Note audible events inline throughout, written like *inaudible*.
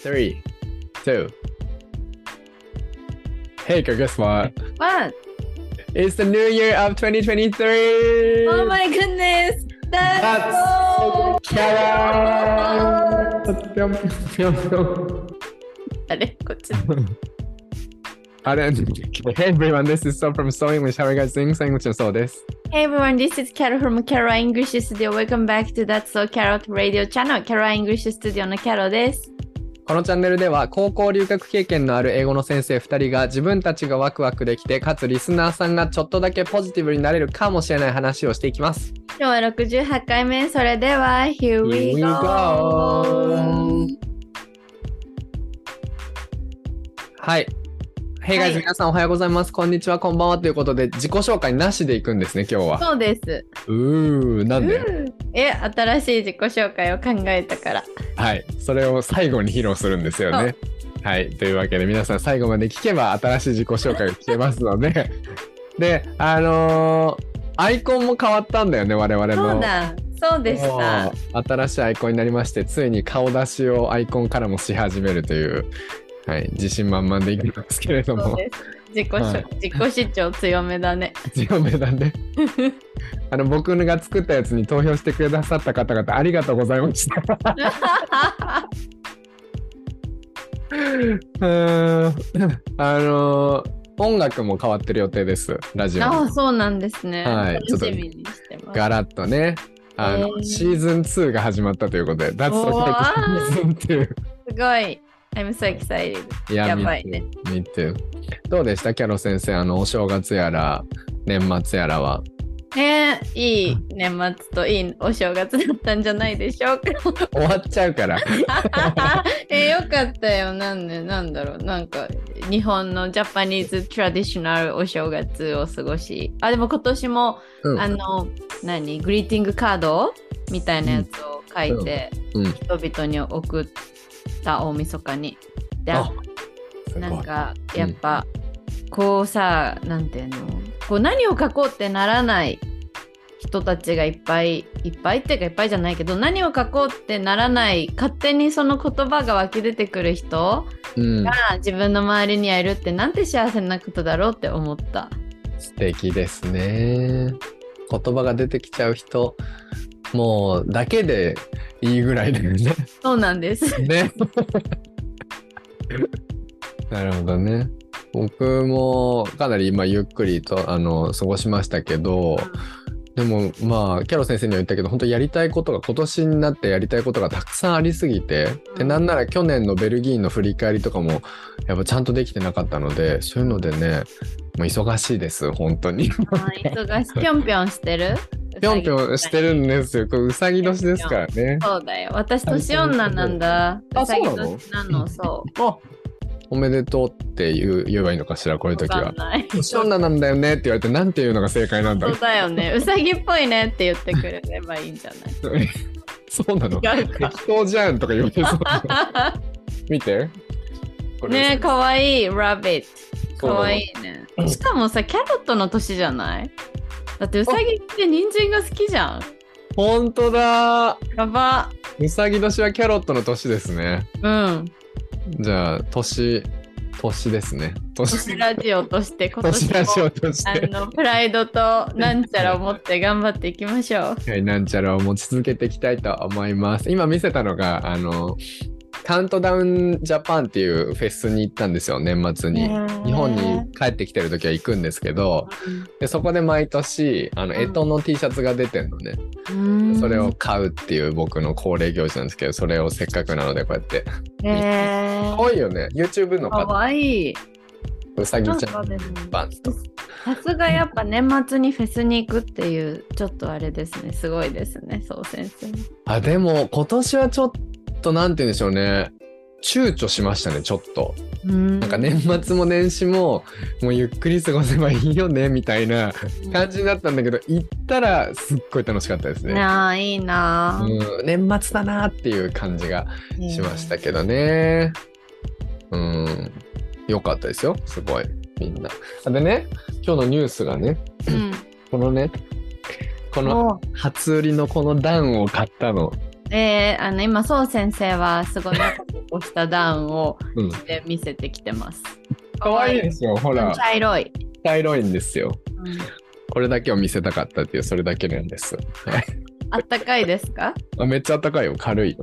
three, two. Hey, girl, guess what? What? It's the new year of 2023. Oh my goodness! That's, That's so Kara! Pyong, pyong, pyong, pyong. あれこっち。 Hey everyone, this is So from So English. How are you guys doing? So English のそうです。 Hey everyone, this is Carol from Carol English Studio. Welcome back to That's So Carol Radio Channel. Carol English Studio の Carol です。 このチャンネルでは高校留学経験のある英語の先生2人が自分たちがワクワクできてかつリスナーさんがちょっとだけポジティブになれるかもしれない話をしていきます。今日は68回目。それでは、Here we Here we go! go. はい。Hey guys、はい皆さんおはようございます。こんにちは、こんばんはということで自己紹介なしでいくんですね、今日は。そうです。うー、なんで？うんえ、新しい自己紹介を考えたから。はい。それを最後に披露するんですよね。はい。というわけで皆さん最後まで聞けば新しい自己紹介が聞けますので。*laughs* で、あのーアイコンも変わったんだよね、我々の。そうだ、そうでした。新しいアイコンになりまして、ついに顔出しをアイコンからもし始めるという、はい、自信満々でいきますけれども。自己主、はい自己主張強めだね。強めだね。*laughs* あの僕が作ったやつに投票してくださった方々ありがとうございました。*laughs* うーんあの音楽も変わってる予定です、ラジオのああ、そうなんですね。はい楽しみにしてます。ガラッとね。あの、えーシーズン2が始まったということで、ー the シーズン2。すごい。I'm so excited. いや、やばいね Me too. どうでした？キャロ先生、あの、お正月やら、年末やらは。ねえ、いい年末といいお正月だったんじゃないでしょうか。*laughs* 終わっちゃうから。*laughs* えよかったよ。なんで、なんだろう。なんか、日本のジャパニーズトラディショナルお正月を過ごし。あ、でも今年も、うんあの、何？グリーティングカードみたいなやつを書いて、うん。人々に送った大晦日に。で、なんかやっぱ、こうさなんていうのこう何を書こうってならない人たちがいっぱいいっぱいっていうかいっぱいじゃないけど何を書こうってならない勝手にその言葉が湧き出てくる人うんが、自分の周りにはいるってなんて幸せなことだろうって思った。素敵ですね。言葉が出てきちゃう人、もう、だけでいいぐらいだよね。そうなんです。ね。なるほどね。僕もかなり今ゆっくりとあの過ごしましたけど、でもまあキャロ先生には言ったけど本当やりたいことが今年になってやりたいことがたくさんありすぎて、でうんなんなら去年のベルギーの振り返りとかもやっぱちゃんとできてなかったのでそういうのでねもう忙しいです本当に。忙しいぴょんぴょんしてる？ぴょんぴょんしてるんでですよ。これうさぎ年ですからね。そうだよ。私年女なんだ。あうさぎそうなの？年なの、そう。あおめでとうって言う言えばいいのかしらこういう時は。年女なんだよねって言われてなんて言うのが正解なんだろそううだよね。うさぎっぽいねって言ってくれればいいんじゃない？*laughs* そうなの？適当じゃんとか言われそう *laughs* 見てねえ、かわいい。ラビット。かわいいね。しかもさ、キャロットの年じゃない？だってうさぎって人参が好きじゃん。本当だやば。うさぎ年はキャロットの年ですねうん。じゃあ年年ですね年年ラジオとして今年年ラジもオとしてあのプライドとなんちゃらを持って頑張っていきましょう。はい、なんちゃらを持ち続けていきたいと思います。今見せたのが、あの、カウントダウンジャパンっていうフェスに行ったんですよ、年末に。日本に帰ってきてる時は行くんですけど、でそこで毎年、あの、うん干支の T シャツが出てんのね。うんそれを買うっていう僕の恒例行事なんですけど、それをせっかくなのでこうやって。へ可愛いよね。YouTube のか方、わいい。うさぎちゃんバンズと。さすがやっぱ年末にフェスに行くっていうちょっとあれですねすごいですねそう先生あ、でも今年はちょっとなんて言うんでしょうね。躊躇しましたね、ちょっと。ななんか年末も年始ももうゆっくり過ごせばいいよねみたいな感じになったんだけど行ったらすっごい楽しかったですね。なあいいなあ、うん、年末だなっていう感じがしましたけどね。うん、よかったですよ、すごい、みんな。あでね、今日のニュースがね、うんこのね、このお初売りのこの段を買ったの。えー、あの今そう先生はすごい仲こしたダウンをうん。で見せてきてます。可愛いですよ。ほら、茶色い。茶色いんですよ。うんこれだけを見せたかったっていう、それだけなんです。は *laughs* いあったかいですか？あめっちゃ暖かいよ。軽いよ。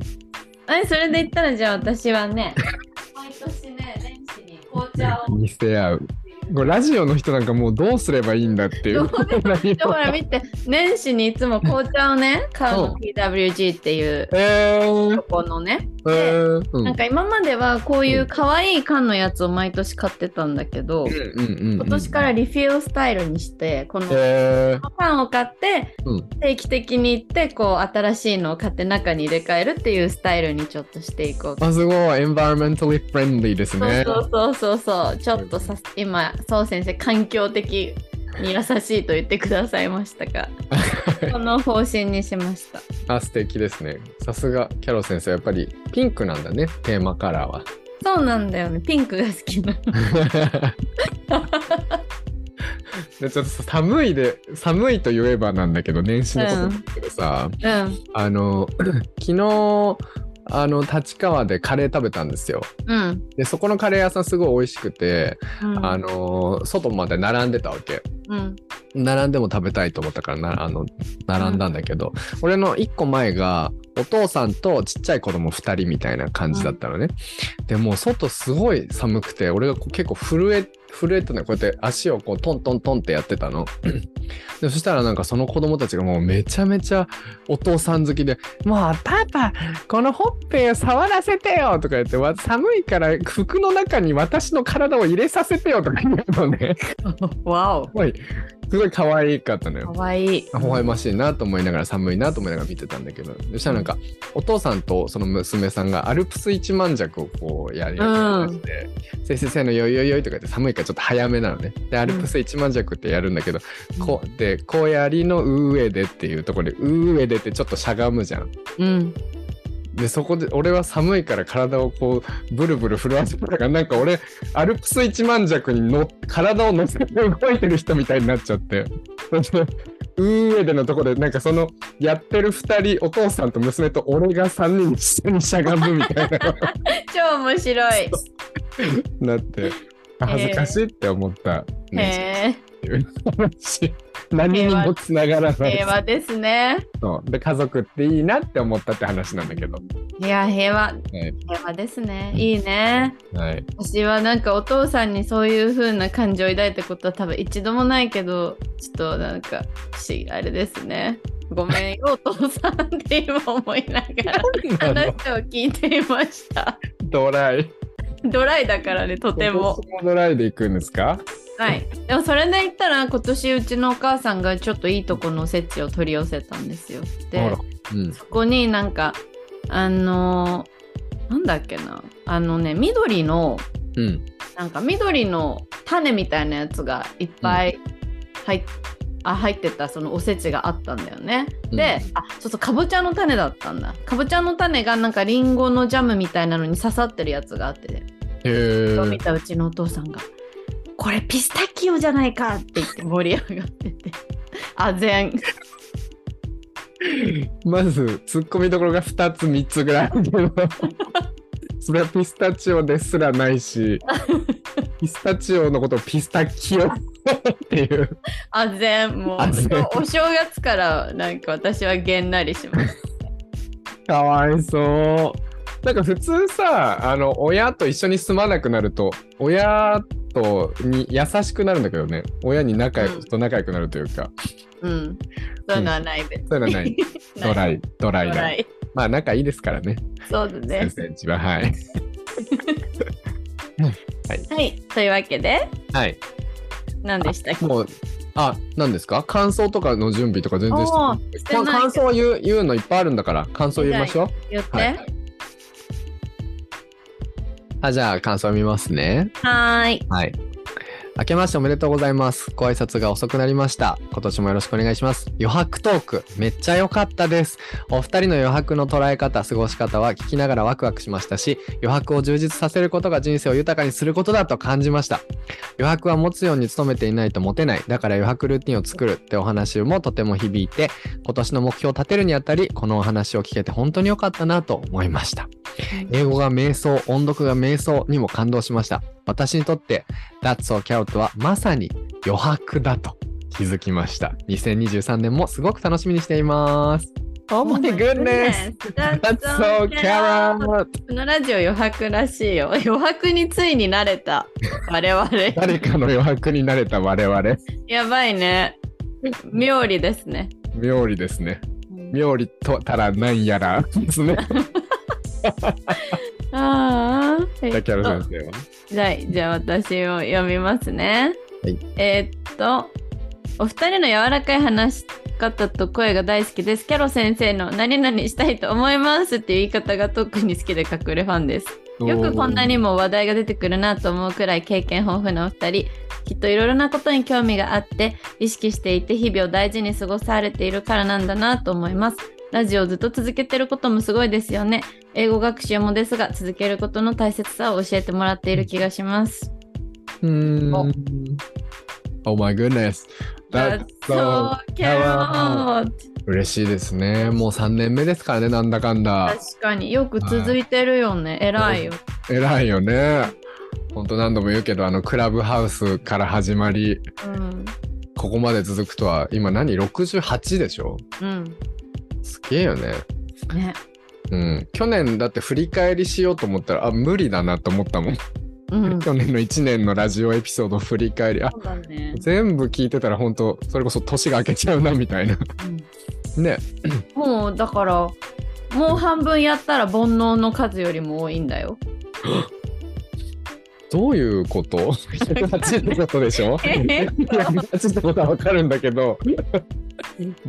えそれで言ったらじゃあ私はね、*laughs* 毎年ね、年始に紅茶を。見せ合う。ラジオの人なんかもうどうすればいいんだっていう。どう *laughs* 何だも。から見て、年始にいつも紅茶をね、買うの、うん PWG っていう。えこのね。なんか今まではこういう可愛い缶のやつを毎年買ってたんだけど、うん今年からリフィルスタイルにして、このえー、缶を買って、うん。定期的に行って、こう新しいのを買って中に入れ替えるっていうスタイルにちょっとしていこう。とあ、すごい。environmentally friendly ですね。そうそうそうそう。ちょっとさ今そう先生環境的に優しいと言ってくださいましたが *laughs* この方針にしました。あ、素敵ですね。さすがキャロ先生、やっぱりピンクなんだね、テーマカラーは。そうなんだよね。ピンクが好きな *laughs* でちょっとさ寒いで寒いと言えばなんだけど年始のことだけどさ、うん。あの *clears throat* 昨日あの立川でカレー食べたんですよ。うん。でそこのカレー屋さんすごい美味しくて、うん。あの外まで並んでたわけ。うん。並んでも食べたいと思ったからなあの並んだんだけど、俺の1個前がお父さんとちっちゃい子供2人みたいな感じだったのね、でもう外すごい寒くて俺が結構震え震えてたのこうやって足をこうトントントンってやってたの。*laughs* でそしたらなんかその子供たちがもうめちゃめちゃお父さん好きで「もうパパこのほっぺを触らせてよ」とか言ってわ「寒いから服の中に私の体を入れさせてよ」とか言うのね。*laughs* わお *laughs* いすごい可愛かったのよ。かわい。い微笑ましいなと思いながら寒いなと思いながら見てたんだけど。そしたらなんかお父さんとその娘さんがアルプス一万弱をこうやりやりして「先生せーのよいよいよい」とか言って寒いからちょっと早めなのねでアルプス一万弱ってやるんだけど、こうでこうやりの上でっていうところで上でってちょっとしゃがむじゃん。うんでそこで俺は寒いから体をこうブルブル震わせたからなんか俺アルプス一万弱にの体を乗せて動いてる人みたいになっちゃって。上でのところでなんかそのやってる2人お父さんと娘と俺が3人一緒にしゃがむみたいな。*laughs* 超面白い。*laughs* なってあ恥ずかしいって思った、ね、へっていう話。*laughs* 何にもつながらえない。平和ですね。そう。で家族っていいなって思ったって話なんだけど、いや平和。はい。平和ですね。いいね。はい、私はなんかお父さんにそういう風な感情を抱いたことは多分一度もないけどちょっとなんかあれですね。ごめんよお父さんって今思いながら話を聞いていました。ドライ。ドライだからねとてもドライで行くんですか？はい。でもそれで言ったら今年うちのお母さんがちょっといいとこのおせちを取り寄せたんですよ。でうん。そこになんかあのーなんだっけな。あのね緑のうん。なんか緑の種みたいなやつがいっぱい入っ,、あ入ってたそのおせちがあったんだよね。で、あそうそうかぼちゃの種だったんだ。かぼちゃの種がなんかりんごのジャムみたいなのに刺さってるやつがあって、へえ見たうちのお父さんが「これピスタキオじゃないか!」って言って盛り上がってて。*laughs* あぜんまずツッコミどころが2つ3つぐらいあるけど。*laughs* それはピスタチオですらないし *laughs* ピスタチオのことをピスタキオっていう。あぜんもうお正月からなんか私はげんなりします。かわいそうなんか普通さあの親と一緒に住まなくなると親とに優しくなるんだけどね。親に仲良く、うん。と仲良くなるというか。うん。そういうのはない別に。そういうのはない。*laughs* ドライ。イドライだドライ。まあ仲いいですからね。そうだね。先。生んちは *laughs* はい。はい。というわけで、はい。何でしたっけ？もうあ何ですか？感想とかの準備とか全然しておない。感想は言う言うのいっぱいあるんだから感想言いましょう。言って。ははいあじゃあ感想見ますねーい。はい明けましておめでとうございます。ご挨拶が遅くなりました。今年もよろしくお願いします。余白トーク、めっちゃ良かったです。お二人の余白の捉え方、過ごし方は聞きながらワクワクしましたし、余白を充実させることが人生を豊かにすることだと感じました。余白は持つように努めていないと持てない。だから余白ルーティンを作るってお話もとても響いて、今年の目標を立てるにあたり、このお話を聞けて本当に良かったなと思いました。英語が瞑想、音読が瞑想にも感動しました。私にとって That's So Carrot はまさに余白だと気づきました。2023年もすごく楽しみにしています。Oh my goodness! That's so carrot! このラジオ余白らしいよ。*laughs* 余白についに慣れた我々。*laughs* 誰かの余白になれた我々。やばいね。妙理ですね。妙理ですね。妙理とたらなんやらですね。*laughs* *laughs* ああ。えキャロっと先生は。じゃあ、じゃあ私を読みますね。はいえーっと、お二人の柔らかい話し方と声が大好きです。キャロ先生の何々したいと思いますっていう言い方が特に好きで隠れファンです。よくこんなにも話題が出てくるなと思うくらい経験豊富なお二人。きっといろいろなことに興味があって意識していて日々を大事に過ごされているからなんだなと思います。ラジオをずっと続けてることもすごいですよね。英語学習もですが続けることの大切さを教えてもらっている気がします。うーん。Oh my goodness. That's so carrot. 嬉しいですね。もう3年目ですからね、なんだかんだ。確かによく続いてるよね。偉いよ。偉いよね。ほんと何度も言うけど、あの、クラブハウスから始まり、うん。ここまで続くとは、今何 ?68 でしょ？うん。すげえよね。ね。うん。去年だって振り返りしようと思ったら、あ、無理だなと思ったもん。うん。*laughs* 去年の1年のラジオエピソード振り返り、あ、ね。全部聞いてたら本当それこそ年が明けちゃうなみたいな。ね。*laughs* もうだからもう半分やったら煩悩の数よりも多いんだよ。*gasps* どういうこと ?108 ってことでしょ？え ?108 ってことはわかるんだけど、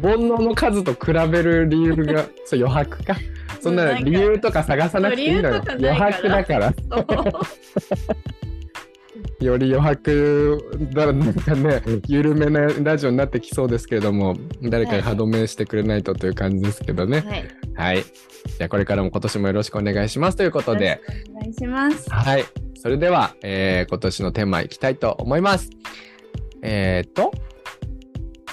煩悩の数と比べる理由が、*laughs* そう余白か。そんな理由とか探さなくていいのよ。余白だから。そ *laughs* うより余白だなんかね、緩めなラジオになってきそうですけれども、誰かに歯止めしてくれないとという感じですけどね。はい。はい。じゃあこれからも今年もよろしくお願いしますということで、お願いします。はい。それでは、えー今年のテーマいきたいと思います。えー、っと、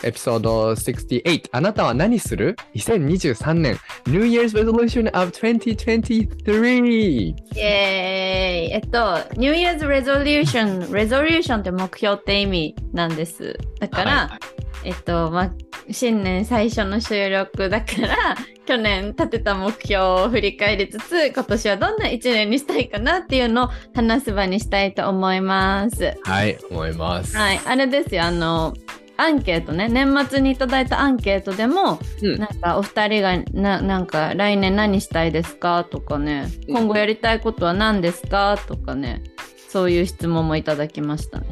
エピソード68、あなたは何する ?2023 年 New Year's Resolution of 2023! イエーイえっと、New Year's Resolution、Resolution って目標って意味なんです。だから、はいえっと、まあ、新年最初の収録だから、*laughs* 去年立てた目標を振り返りつつ、今年はどんな一年にしたいかなっていうのを話す場にしたいと思います。はい、思います。はい、あれですよ、あの、アンケートね、年末にいただいたアンケートでも、うんなんかお二人がななんか来年何したいですかとかね、うん今後やりたいことは何ですかとかね、そういう質問もいただきましたね。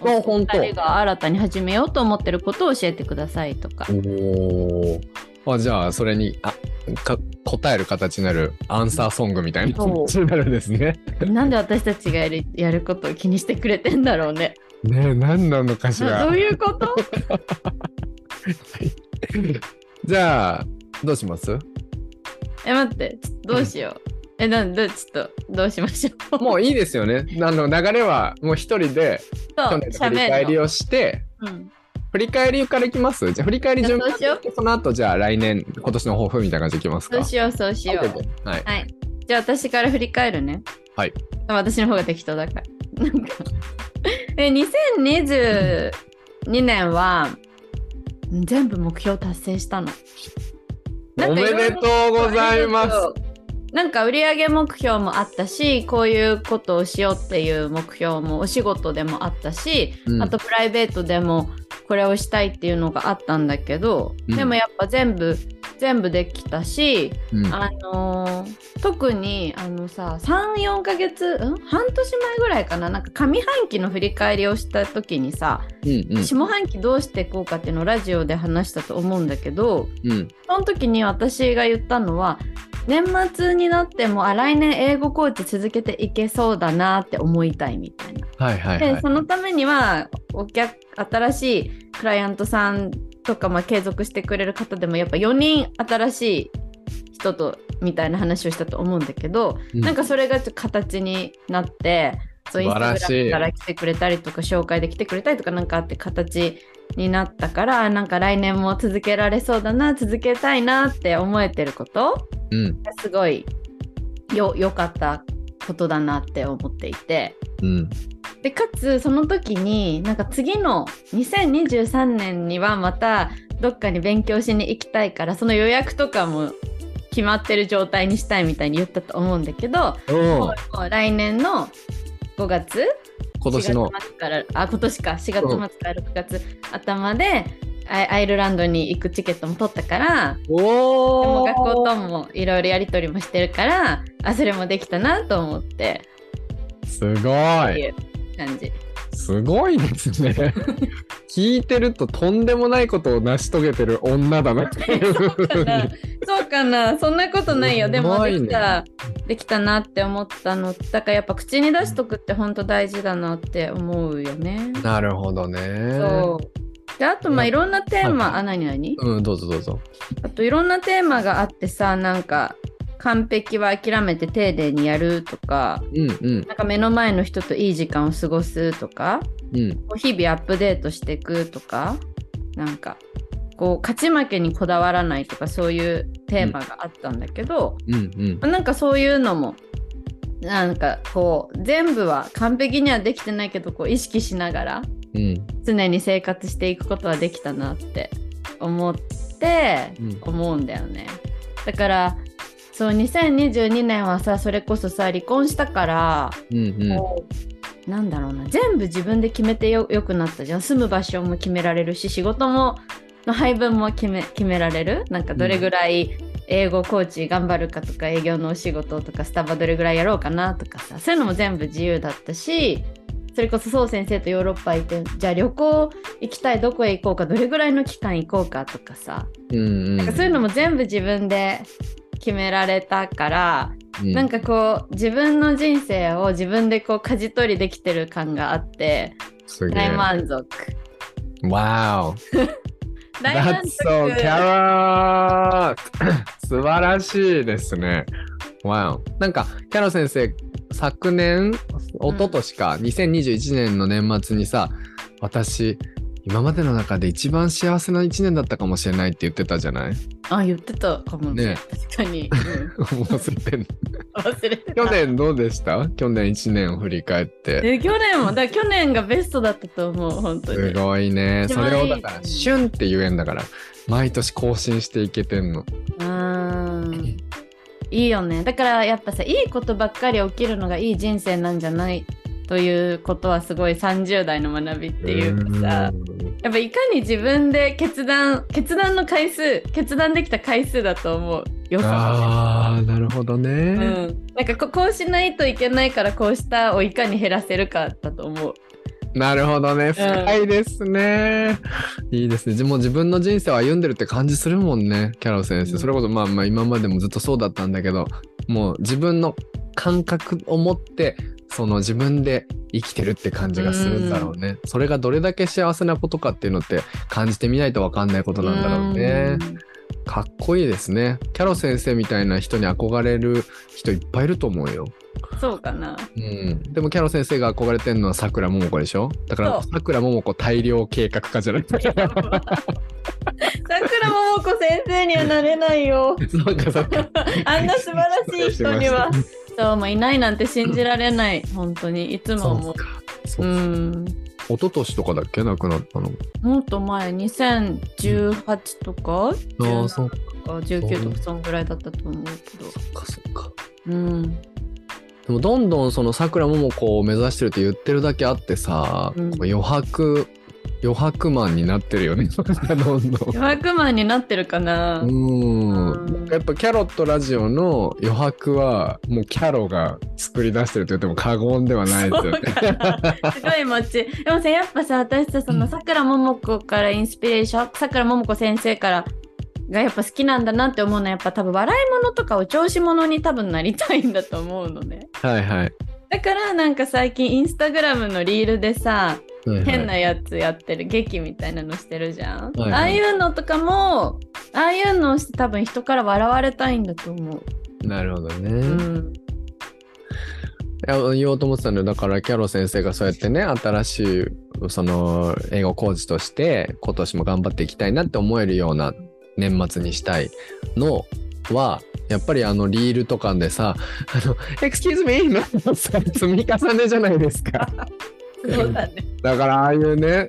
あ本当お二人が新たに始めようと思ってることを教えてくださいとか。おーあじゃあ、それにあか答える形になるアンサーソングみたいなそう形になるんですね。なんで私たちがやるやることを気にしてくれてんだろうね。ねえ、何なのかしらなどう。いうこと？*laughs* じゃあ、どうします？え、待って、どうしよう。え、なんで、ちょっとどうしましょう。もういいですよね。あの流れはもう一人で去年の振り返りを。をして、うん振り返りからいきます？じゃあ振り返り順番そうしようでその後じゃあ来年、今年の抱負みたいな感じでいきますか？そうしよう、そうしよう。はい。はい。じゃあ私から振り返るね。はい。私の方が適当だから。*laughs* なんかえ、2022年は全部目標達成したの。おめでとうございます。なんか売上目標もあったし、こういうことをしようっていう目標もお仕事でもあったし、うんあとプライベートでもこれをしたいっていうのがあったんだけど、うん。でもやっぱ全部全部できたし、うん。あのー特にあのさ34ヶ月、ん、半年前ぐらいかな？なんか上半期の振り返りをした時にさ、うんうん。下半期どうしていこうかっていうのをラジオで話したと思うんだけどうん。その時に私が言ったのは年末になってもあ来年英語コーチ続けていけそうだなって思いたいみたいな。はいはいはい。でそのためにはお客新しいクライアントさんとか、まあ、継続してくれる方でもやっぱ4人新しい人とみたいな話をしたと思うんだけど、うんなんかそれがちょっと形になってそうインスタグラムから来てくれたりとか紹介で来てくれたりとかなんかあって形になったからなんか来年も続けられそうだな続けたいなって思えてること？うん。すごいよ良かったことだなって思っていてうん。でかつその時になんか次の2023年にはまたどっかに勉強しに行きたいからその予約とかも決まってる状態にしたいみたいに言ったと思うんだけどう来年の5月？今年の。4。月末からあ今年か。4月末から6月頭でアイアイルランドに行くチケットも取ったからでもお学校ともいろいろやり取りもしてるからあそれもできたなと思って。すごい。感じ。すごいですね。聞いてるととんでもないことを成し遂げてる女だなっていうふうかなに。そうかなそんなことないよ。でもできた、できたなって思ったの。だからやっぱ口に出しとくって本当大事だなって思うよね。なるほどね。そう。であとまあうんいろんなテーマ、はいあ何何？うん、どうぞどうぞ。あといろんなテーマがあってさなんか完璧は諦めて丁寧にやるとかうんうんなんか目の前の人といい時間を過ごすとかうん。こう日々アップデートしていくとかなんかこう勝ち負けにこだわらないとかそういうテーマがあったんだけど、うんうん。なんかそういうのもなんかこう全部は完璧にはできてないけどこう意識しながらうん常に生活していくことはできたなって思ってうん思うんだよね。だからそう2022年はさそれこそさ離婚したから、うんうん。こうなんだろうな全部自分で決めてよよくなったじゃん住む場所も決められるし仕事もの配分も決め決められる？なんかどれぐらい英語コーチ頑張るかとか営業のお仕事とかスタバどれぐらいやろうかなとかさそういうのも全部自由だったしそれこそそう先生とヨーロッパ行ってじゃあ旅行行きたいどこへ行こうかどれぐらいの期間行こうかとかさうんうん。なんかそういうのも全部自分で決められたから、うんなんかこう自分の人生を自分でこう舵取りできてる感があって大。満足。Wow! *laughs* 大満 That's 足 so carrot! *laughs* 素晴らしいですね。Wow! なんか、キャロ先生、昨年、一昨年か、2021年の年末にさ、私、今までの中で一番幸せな一年だったかもしれないって言ってたじゃない？あ言ってたかもね。ね。確かに、うん。*laughs* 忘れてん忘れてた。去年どうでした？去年1年を振り返って。え去年もだ去年がベストだったと思う本当に。すごいね。それをだから、シュンって言えんだから、毎年更新していけてんの。うー。ん *laughs* いいよね。だからやっぱさいいことばっかり起きるのがいい人生なんじゃない？ということはすごい30代の学びっていうかさやっぱいかに自分で決断決断の回数決断できた回数だと思うよさああ、なるほどね。うん、なんかここうしないといけないからこうしたをいかに減らせるかだと思う。なるほどね。深いですね。いいですね。じもう自分の人生を歩んでるって感じするもんね、キャロ先生。うんそれこそまあまあ今までもずっとそうだったんだけど、もう自分の感覚を持って、その自分で生きてるって感じがするんだろうね。それがどれだけ幸せなことかっていうのって感じてみないとわかんないことなんだろうね。かっこいいですね。キャロ先生みたいな人に憧れる人いっぱいいると思うよ。うんそうかな。うん、でもキャロ先生が憧れてるのはさくらももこでしょ？だからさくらももこ大量計画家じゃないさくらももこ *laughs* 先生にはなれないよ。*laughs* あんな素晴らしい人には。そう、もういないなんて信じられない。*laughs* 本当に。いつもそ思う。そううかん。一昨年とかだっけ？亡くなったの？もっと前、2018とか、ああそう17とか？19とか、そんぐらいだったと思うけど。そっかそっかうん。でもどんどんそのさくらももこを目指してるって言ってるだけあってさ、うん余白余白マンになってるよね *laughs* どんどん余白マンになってるかな。ううんんやっぱキャロットラジオの余白はもうキャロが作り出してると言っても過言ではないですよね。*laughs* すごいもち。でもさ、やっぱさ、私さ、そのさくらももこからインスピレーション、さくらももこ先生からがやっぱ好きなんだなって思うのは、やっぱ多分笑い物とかお調子者に多分なりたいんだと思うのね。はいはい。だからなんか最近インスタグラムのリールでさ、はいはい変なやつやってる劇みたいなのしてるじゃん。はいはいああいうのとかも、ああいうのをして多分人から笑われたいんだと思う。なるほどね。うん。いや言おうと思ってたんだよだからキャロ先生がそうやってね新しいその英語コーチとして今年も頑張っていきたいなって思えるような年末にしたいのはやっぱりあのリールとかでさ、あの、*laughs* excuse me のさ積み重ねじゃないですか。そうだね。だからああいうね、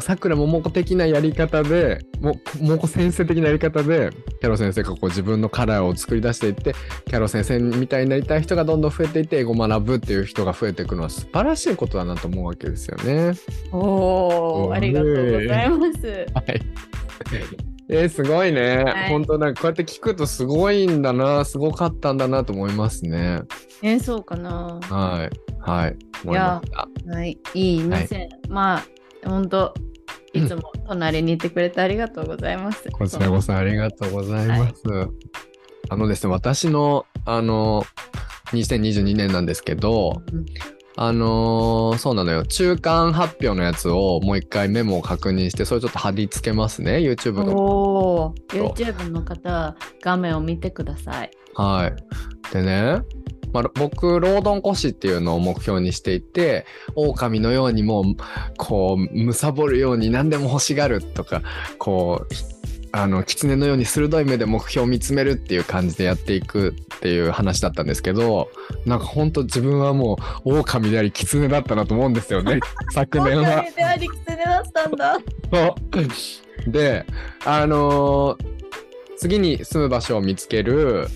さくらももこ的なやり方で、ももこ先生的なやり方で、キャロ先生がこう自分のカラーを作り出していって、キャロ先生みたいになりたい人がどんどん増えていって、英語を学ぶっていう人が増えていくのは素晴らしいことだなと思うわけですよね。おお、ありがとうございます。はい。えー、すごいね。はい本当なんかこうやって聞くとすごいんだな、すごかったんだなと思いますね。えー、そうかな。はい。はい。思いました。はい、いい店。まあ、本当いつも隣にいてくれてありがとうございます。こちらこそありがとうございます。あのですね、私の、あの、2022年なんですけど、うんあのーそうなのよ。中間発表のやつをもう一回メモを確認して、それちょっと貼り付けますね。YouTube の。おお、YouTube の方、画面を見てください。はい。でね、まあ、僕、ロードンコシっていうのを目標にしていて、狼のようにもう、こう、貪るように何でも欲しがるとか、こう、あの、狐のように鋭い目で目標を見つめるっていう感じでやっていくっていう話だったんですけど、なんか本当自分はもう、狼であり狐だったなと思うんですよね。昨年は。狼であり狐だったんだ。で、あのー次に住む場所を見つける。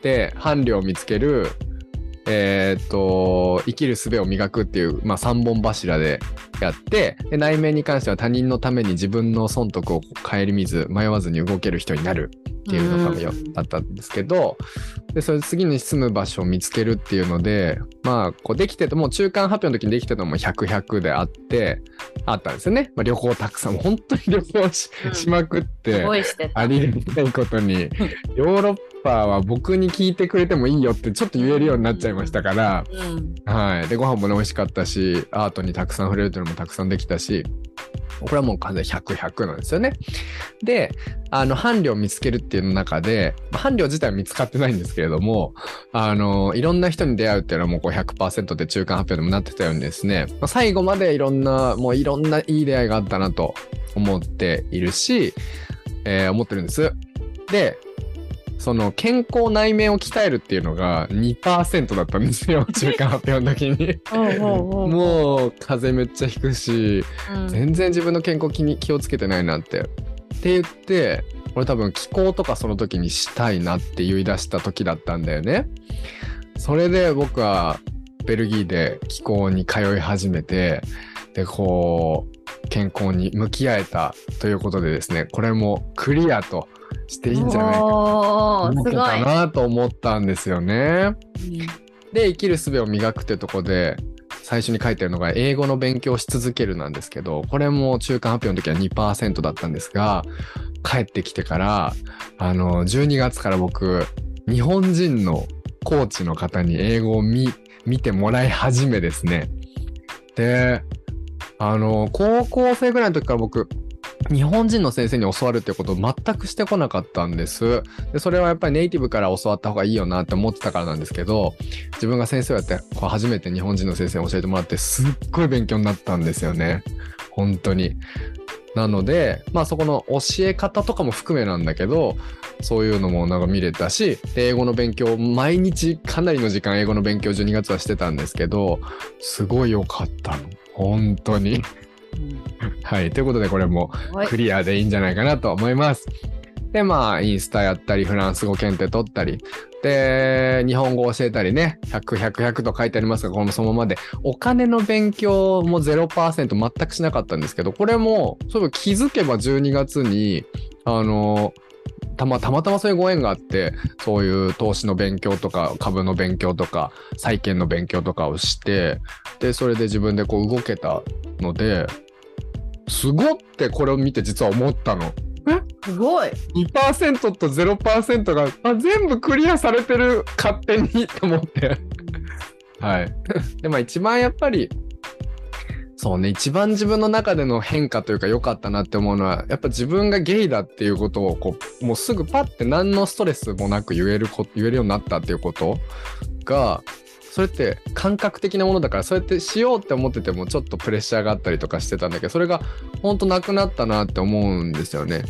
で、伴侶を見つける。えーっと、生きる術を磨くっていう、まあ、3本柱でやってで、内面に関しては他人のために自分の損得を顧みず、迷わずに動ける人になるっていうのがようんだったんですけど、で、それ次に住む場所を見つけるっていうので、まあ、こうできてても、中間発表の時にできてたのも100、100であって、あったんですよね。まあ、旅行たくさん、本当に旅行し,、うんしまくって。ありがたいことに、*laughs* ヨーロッパは僕に聞いてくれてもいいよってちょっと言えるようになっちゃいましたから、うん。はい。で、ご飯もね、美味しかったし、アートにたくさん触れるというのもたくさんできたし、これはもう完全に100、100なんですよね。で、あの、伴侶を見つけるっていうの中で、まあ伴侶自体は見つかってないんですけれども、あの、いろんな人に出会うっていうのはもうこう100%で中間発表でもなってたようにですね、まあ最後までいろんな、もういろんないい出会いがあったなと思っているし、えー思ってるんです。で、その健康内面を鍛えるっていうのが2%だったんですよ、*laughs* 中間発表の時に。もう風邪めっちゃひくし、うん全然自分の健康気に気をつけてないなって。って言って、俺多分気候とかその時にしたいなって言い出した時だったんだよね。それで僕はベルギーで気候に通い始めて、で、こう、健康に向き合えたということでですね、これもクリアとしていいんじゃないかなと思ったんですよね。で生きる術を磨くってとこで最初に書いてるのが英語の勉強をし続けるなんですけどこれも中間発表の時は2%だったんですが帰ってきてからあの12月から僕日本人のコーチの方に英語を見見てもらい始めですね。であの高校生ぐらいの時から僕日本人の先生に教わるってことを全くしてこなかったんです。で、それはやっぱりネイティブから教わった方がいいよなって思ってたからなんですけど、自分が先生をやって、こう初めて日本人の先生に教えてもらって、すっごい勉強になったんですよね。本当に。なので、まあそこの教え方とかも含めなんだけど、そういうのもなんか見れたし、英語の勉強、毎日かなりの時間英語の勉強12月はしてたんですけど、すごい良かったの。本当に。はい。ということで、これもはいクリアでいいんじゃないかなと思います。で、まあ、インスタやったり、フランス語検定取ったり、で、日本語教えたりね、100、100、100と書いてありますが、このそのままで、お金の勉強も0%全くしなかったんですけど、これも、そういえば気づけば12月に、あの、たまたまたまそういうご縁があって、そういう投資の勉強とか、株の勉強とか、債券の勉強とかをして、で、それで自分でこう動けたので、すごってこれを見て実は思ったの。すごい。2%と0%があ全部クリアされてる勝手にと思って。*laughs* はい。で、まあ一番やっぱり、そうね、一番自分の中での変化というか良かったなって思うのは、やっぱ自分がゲイだっていうことをこう、もうすぐパッて何のストレスもなく言えるこ、言えるようになったっていうことが、それって感覚的なものだから、そうやってしようって思っててもちょっとプレッシャーがあったりとかしてたんだけど、それが本当なくなったなって思うんですよね。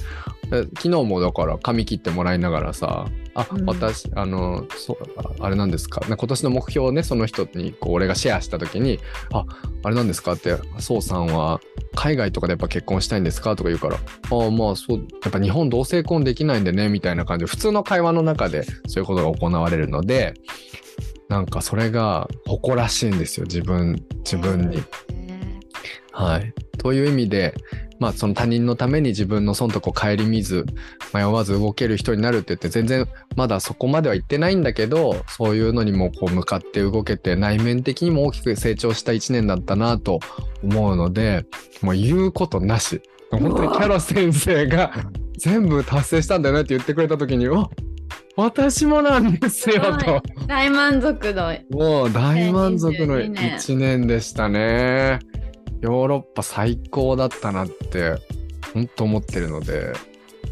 で昨日もだから髪切ってもらいながらさあ、うん私、あの、そう、ああれなんですか？な今年の目標をね、その人に、こう、俺がシェアしたときに、あ、あれなんですか？って、そうさんは、海外とかでやっぱ結婚したいんですか？とか言うから、ああ、まあ、そう、やっぱ日本同性婚できないんでね、みたいな感じで、普通の会話の中でそういうことが行われるので、なんかそれが誇らしいんですよ、自分、自分に。はい。という意味で、まあその他人のために自分の損得を顧みず、迷わず動ける人になるって言って全然まだそこまでは言ってないんだけど、そういうのにもこう向かって動けて内面的にも大きく成長した一年だったなと思うので、もう言うことなし。本当にキャロ先生が全部達成したんだよねって言ってくれた時に、あ私もなんですよと。大満足のもう大満足の2022年1年でしたね。ヨーロッパ最高だったなって本当思ってるので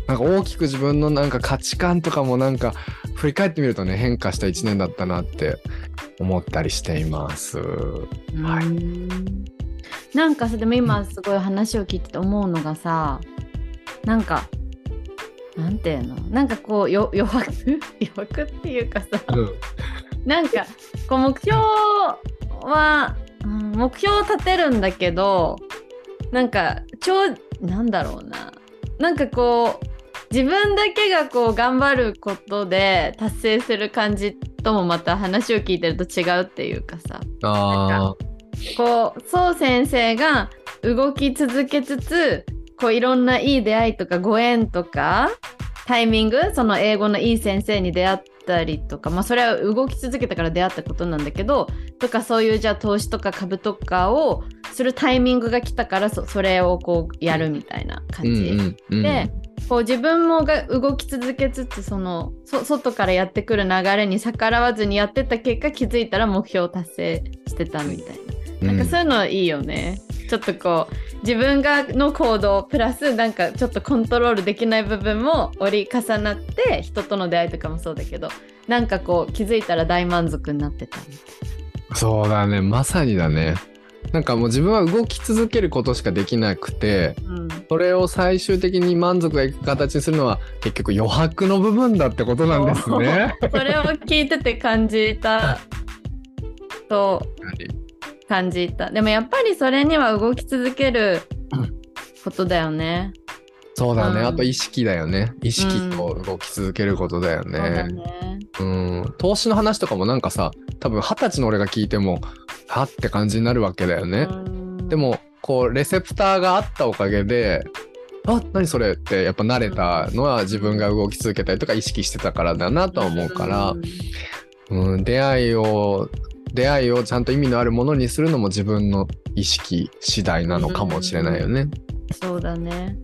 なんか大きく自分のなんか価値観とかもなんか振り返ってみるとね変化した1年だったなって思ったりしています。はいなんかさでも今すごい話を聞いてて思うのがさなんかなんていうの？なんかこうよ *laughs* 余白？余白っていうかさ。なんかこう目標は、うん目標を立てるんだけどなんか超なんだろうな。なんかこう自分だけがこう頑張ることで達成する感じともまた話を聞いてると違うっていうかさ。あこうそう先生が動き続けつつこういろんないい出会いとかご縁とかタイミングその英語のいい先生に出会ったりとかまあそれは動き続けたから出会ったことなんだけどとかそういうじゃあ投資とか株とかをするタイミングが来たからそそれをこうやるみたいな感うんじ。うんうんでこう自分もが動き続けつつそのそ外からやってくる流れに逆らわずにやってた結果気づいたら目標を達成してたみたいな。なんかそういうのいいよね。ちょっとこう自分がの行動プラスなんかちょっとコントロールできない部分も折り重なって人との出会いとかもそうだけどなんかこう気づいたら大満足になってたみたいそうだねまさにだね。なんかもう自分は動き続けることしかできなくてな。それを最終的に満足がいく形にするのは結局余白の部分だってことなんですね。*laughs* うん、それを聞いてて感じたと感じた。でもやっぱりそれには動き続けることだよね。そうだね、うん。あと意識だよね。意識と動き続けることだよそうだね。ねうん。投資の話とかもなんかさ多分二十歳の俺が聞いてもはって感じになるわけだよね。うん。でもこうレセプターがあったおかげであ何それってやっぱ慣れたのは自分が動き続けたりとか意識してたからだなとは思うから、うん、出会いを出会いをちゃんと意味のあるものにするのも自分の意識次第なのかもしれないよね。そうだね。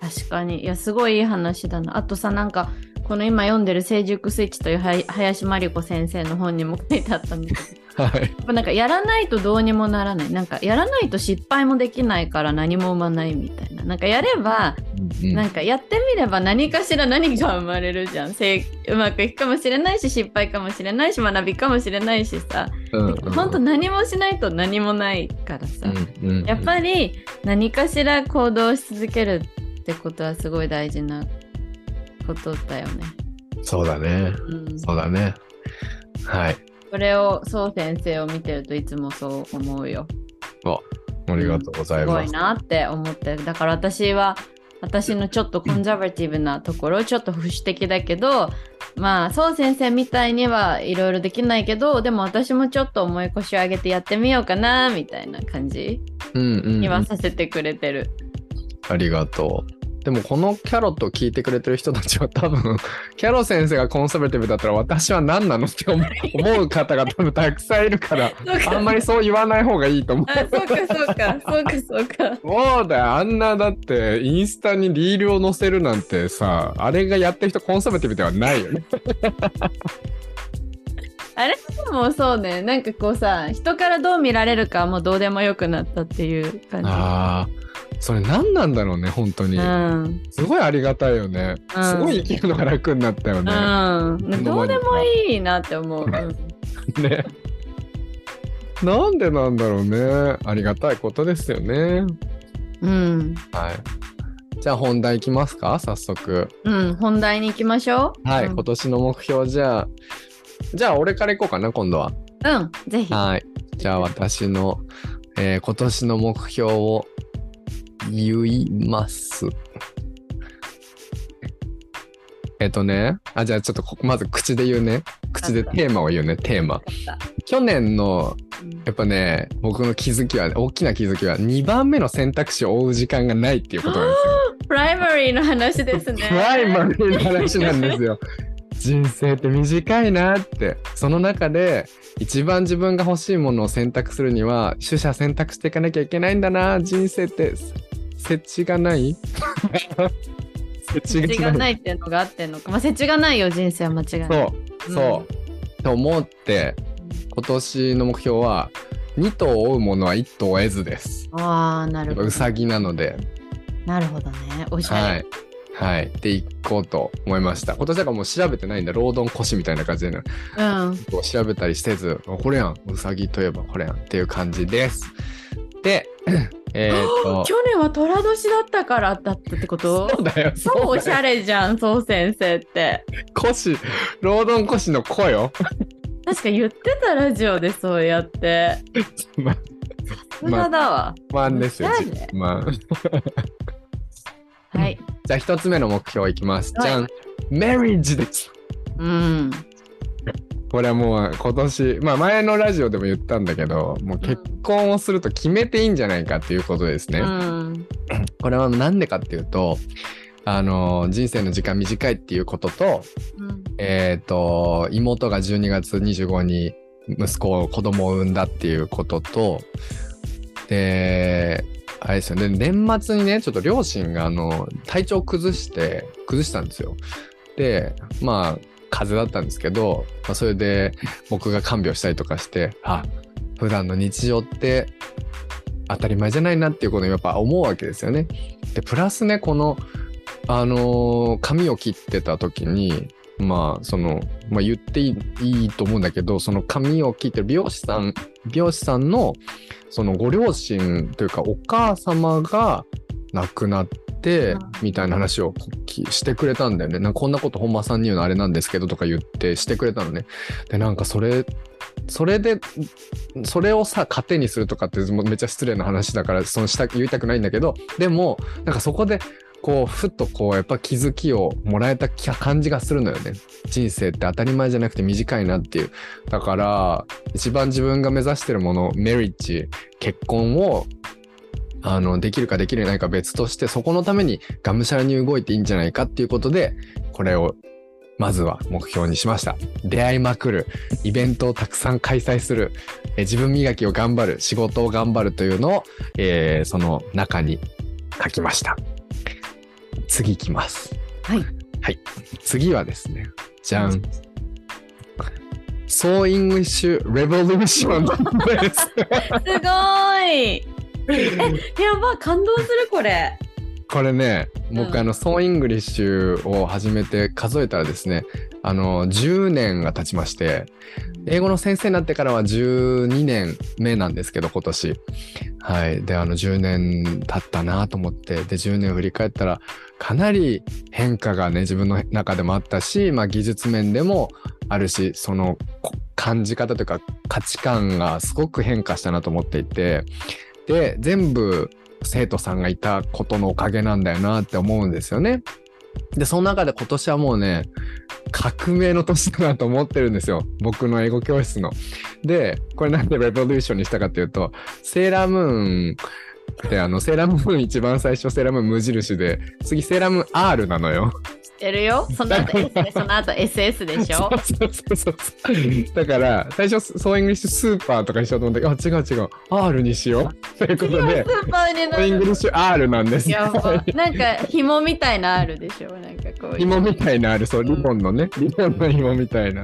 確かに。いや、すごいいい話だな。あとさ、なんか、この今読んでる成熟スイッチというは林真理子先生の本にも書いてあったんだけど、はい。なんかやらないとどうにもならない。なんかやらないと失敗もできないから何も生まないみたいな。なんかやれば、うんなんかやってみれば何かしら何が生まれるじゃん。せいうまくいくかもしれないし、失敗かもしれないし、学びかもしれないしさ。うんうん本当何もしないと何もないからさ。うんうんやっぱり何かしら行動し続けるってことはすごい大事なことだよね。そうだね。うん、そうだね。はい。それをそう先生を見てるといつもそう思うよ。ありがとうございすごいます。なって思ってる。だから私は私のちょっとコンザバティブなところ、ちょっと保守的だけど、まあ、そう先生みたいにはいろいろできないけど、でも私もちょっと重い腰を上げてやってみようかな、みたいな感じうんうんにはさせてくれてる。ありがとう。でもこのキャロットを聞いてくれてる人たちは多分 *laughs* キャロ先生がコンサバティブだったら私は何なのって思う方が多分たくさんいるからあんまりそう言わない方がいいと思う。あ、そうかそうか、そうかそうか。そうだよあんなだってインスタにリールを載せるなんてさあれがやってる人コンサバティブではないよね。あれもそうね、なんかこうさ、人からどう見られるかはもうどうでもよくなったっていう感じ。ああそれ何なんだろうね本当に。うん。すごいありがたいよね。うんすごい生きるのが楽になったよね。うん。どうでもいいなって思う。う *laughs* んね。なんでなんだろうね。ありがたいことですよね。うん。はい。じゃあ本題いきますか？早速。うん、本題に行きましょう。はい、うん今年の目標じゃあ、じゃあ俺から行こうかな、今度は。うん、ぜひ。はい。じゃあ私の、えー今年の目標を言います。えっとね、あ、じゃあちょっとこまず口で言うね。口でテーマを言うね、テーマ。去年のやっぱね、僕の気づきは、大きな気づきは、2番目の選択肢を追う時間がないっていうことなんですよ。*laughs* プライマリーの話ですね。*laughs* プライマリーの話なんですよ。人生って短いなって。その中で、一番自分が欲しいものを選択するには、取捨選択していかなきゃいけないんだな。人生って、設置がない？*laughs* 設設置がないっていうのがあってんのか。まあ、設置がないよ、人生は間違いない。そう、そう。と思って、今年の目標は、2頭を追うものは1頭を得ずです。うん。ああ、なやるほど。うさぎなので、なるほどね。おしゃれ。はい。はい。で、行こうと思いました。今年だからもう調べてないんだ。ロードンコシみたいな感じで、ね、うん。こう調べたりせず、あこれやん。うさぎといえばこれやんっていう感じです。で、*gasps* えーっと、去年は寅年だったからだったってこと？そうだよ。そうおしゃれ。れじゃん、そう先生って。コシ、ロードンコシの子よ。確か言ってたラジオでそうやって。*laughs* まあ、無駄だわ。まあですよ。まあ。はい。じゃあ一つ目の目標いきます。はいじゃん。メリッジです。うん。これはもう今年、まあ前のラジオでも言ったんだけど、もう結婚をすると決めていいんじゃないかっていうことですね。うん。これはなんでかっていうと、あの、人生の時間短いっていうことと、うんえっ、と、妹が12月25に息子を子供を産んだっていうことと、で、あれですよね、年末にね、ちょっと両親があの、体調崩して、崩したんですよ。で、まあ、風邪だったんですけど、まあ、それで僕が看病したりとかして、あ、普段の日常って当たり前じゃないなっていうことをやっぱ思うわけですよね。で、プラスね、この、あのー髪を切ってた時に、まあ、その、まあ言っていいと思うんだけど、その髪を切ってる美容師さん、美容師さんの、そのご両親というかお母様が亡くなってうん、みたいな話をきしてくれたんだよね。なんかこんなこと本間さんに言うのあれなんですけどとか言ってしてくれたのね。で、なんかそれ、それで、それをさ、糧にするとかってめっちゃ失礼な話だから、そのした言いたくないんだけど、でも、なんかそこで、こう、ふっとこう、やっぱ気づきをもらえた感じがするのよね。人生って当たり前じゃなくて短いなっていう。だから、一番自分が目指してるもの、メリッジ、結婚を、あの、できるかできないか別として、そこのためにがむしゃらに動いていいんじゃないかっていうことで、これを、まずは目標にしました。出会いまくる、イベントをたくさん開催する、え自分磨きを頑張る、仕事を頑張るというのを、えーその中に書きました。次いきます。はい。はい。次はですね、じゃん。ソーイングリッシュ Revolution です。*laughs* すごーい。え、やば、感動するこれ。これね、僕、うんあの、ソーイングリッシュを始めて数えたらですね、あの、10年が経ちまして、英語の先生になってからは12年目なんですけど、今年。はい。で、あの、10年経ったなと思って、で、10年振り返ったら、かなり変化がね、自分の中でもあったし、まあ、技術面でもあるし、その、こ感じ方というか、価値観がすごく変化したなと思っていて、で、全部、生徒さんがいたことのおかげなんだよなって思うんですよね。で、その中で今年はもうね、革命の年だなと思ってるんですよ。僕の英語教室の。で、これなんで Revolution にしたかっていうと、セーラームーンってあの、セーラームーン一番最初セーラームーン無印で、次セーラームーン R なのよ。知ってるよ。その後 S *laughs* その後 SS でしょ。そうそうそうそう。だから、最初、ソーイングリッシュスーパーとかにしようと思ったけど、あ、違う違う。R にしよう。*laughs* ということで、スーパーにソーイングリッシュ R なんです。やば。なんか紐みたいなあるでしょ。なんかこういう。紐みたいなある、そう、リボンのね、リボンの紐みたいな。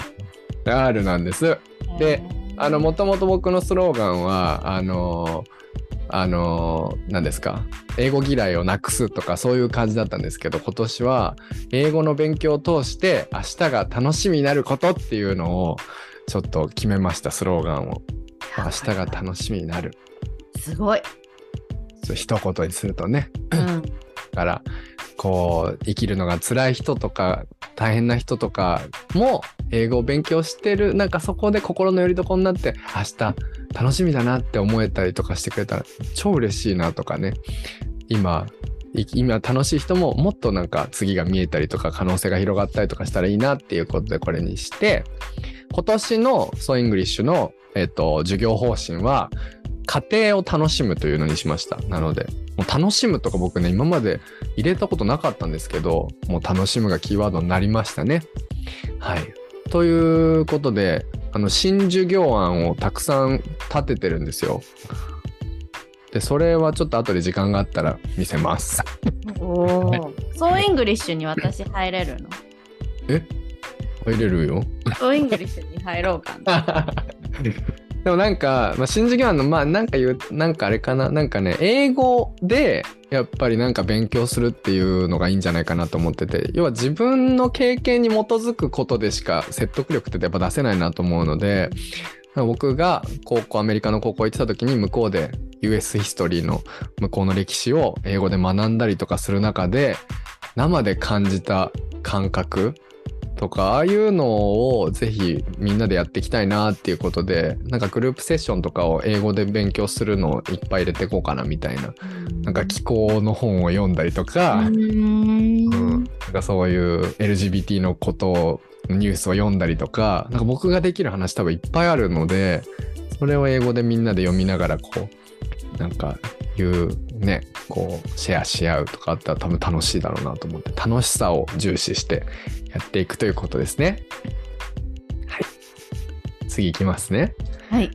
R なんです。であの、もともと僕のスローガンは、あのあの何ですか？英語嫌いをなくすとかそういう感じだったんですけど今年は英語の勉強を通して明日が楽しみになることっていうのをちょっと決めましたスローガンを明日が楽しみになるすごい。そう一言にするとねうん。からこう生きるのが辛い人とか大変な人とかも英語を勉強してるなんかそこで心の拠り所になって明日楽しみだなって思えたりとかしてくれたら超嬉しいなとかね。今今楽しい人ももっとなんか次が見えたりとか可能性が広がったりとかしたらいいなっていうことでこれにして今年のソイングリッシュの、えっと、授業方針は過程を楽しむというのにしました。なので、もう楽しむとか僕ね、今まで入れたことなかったんですけど、もう楽しむがキーワードになりましたね。はい。ということで、あの、新授業案をたくさん立ててるんですよ。で、それはちょっと後で時間があったら見せます。*laughs* おお。ソーイングリッシュに私入れるの？入れるよ。ソーイングリッシュに入ろうかな。*laughs* でもなんか、まあ、新授業案の、まあ、なんか言う、なんかあれかな、なんかね、英語で、やっぱりなんか勉強するっていうのがいいんじゃないかなと思ってて、要は自分の経験に基づくことでしか説得力ってやっぱ出せないなと思うので、僕が高校、アメリカの高校行ってた時に向こうで US ヒストリーの向こうの歴史を英語で学んだりとかする中で、生で感じた感覚とかああいうのをぜひみんなでやっていきたいなっていうことでなんかグループセッションとかを英語で勉強するのをいっぱい入れていこうかなみたいな。なんか気候の本を読んだりとか、ううん。んなんかそういう LGBT のことをニュースを読んだりとかなんか僕ができる話多分いっぱいあるのでそれを英語でみんなで読みながらこうなんかいうねこうシェアし合うとかあったら多分楽しいだろうなと思って楽しさを重視してやっていくということですね。はい。次いきますね。はい。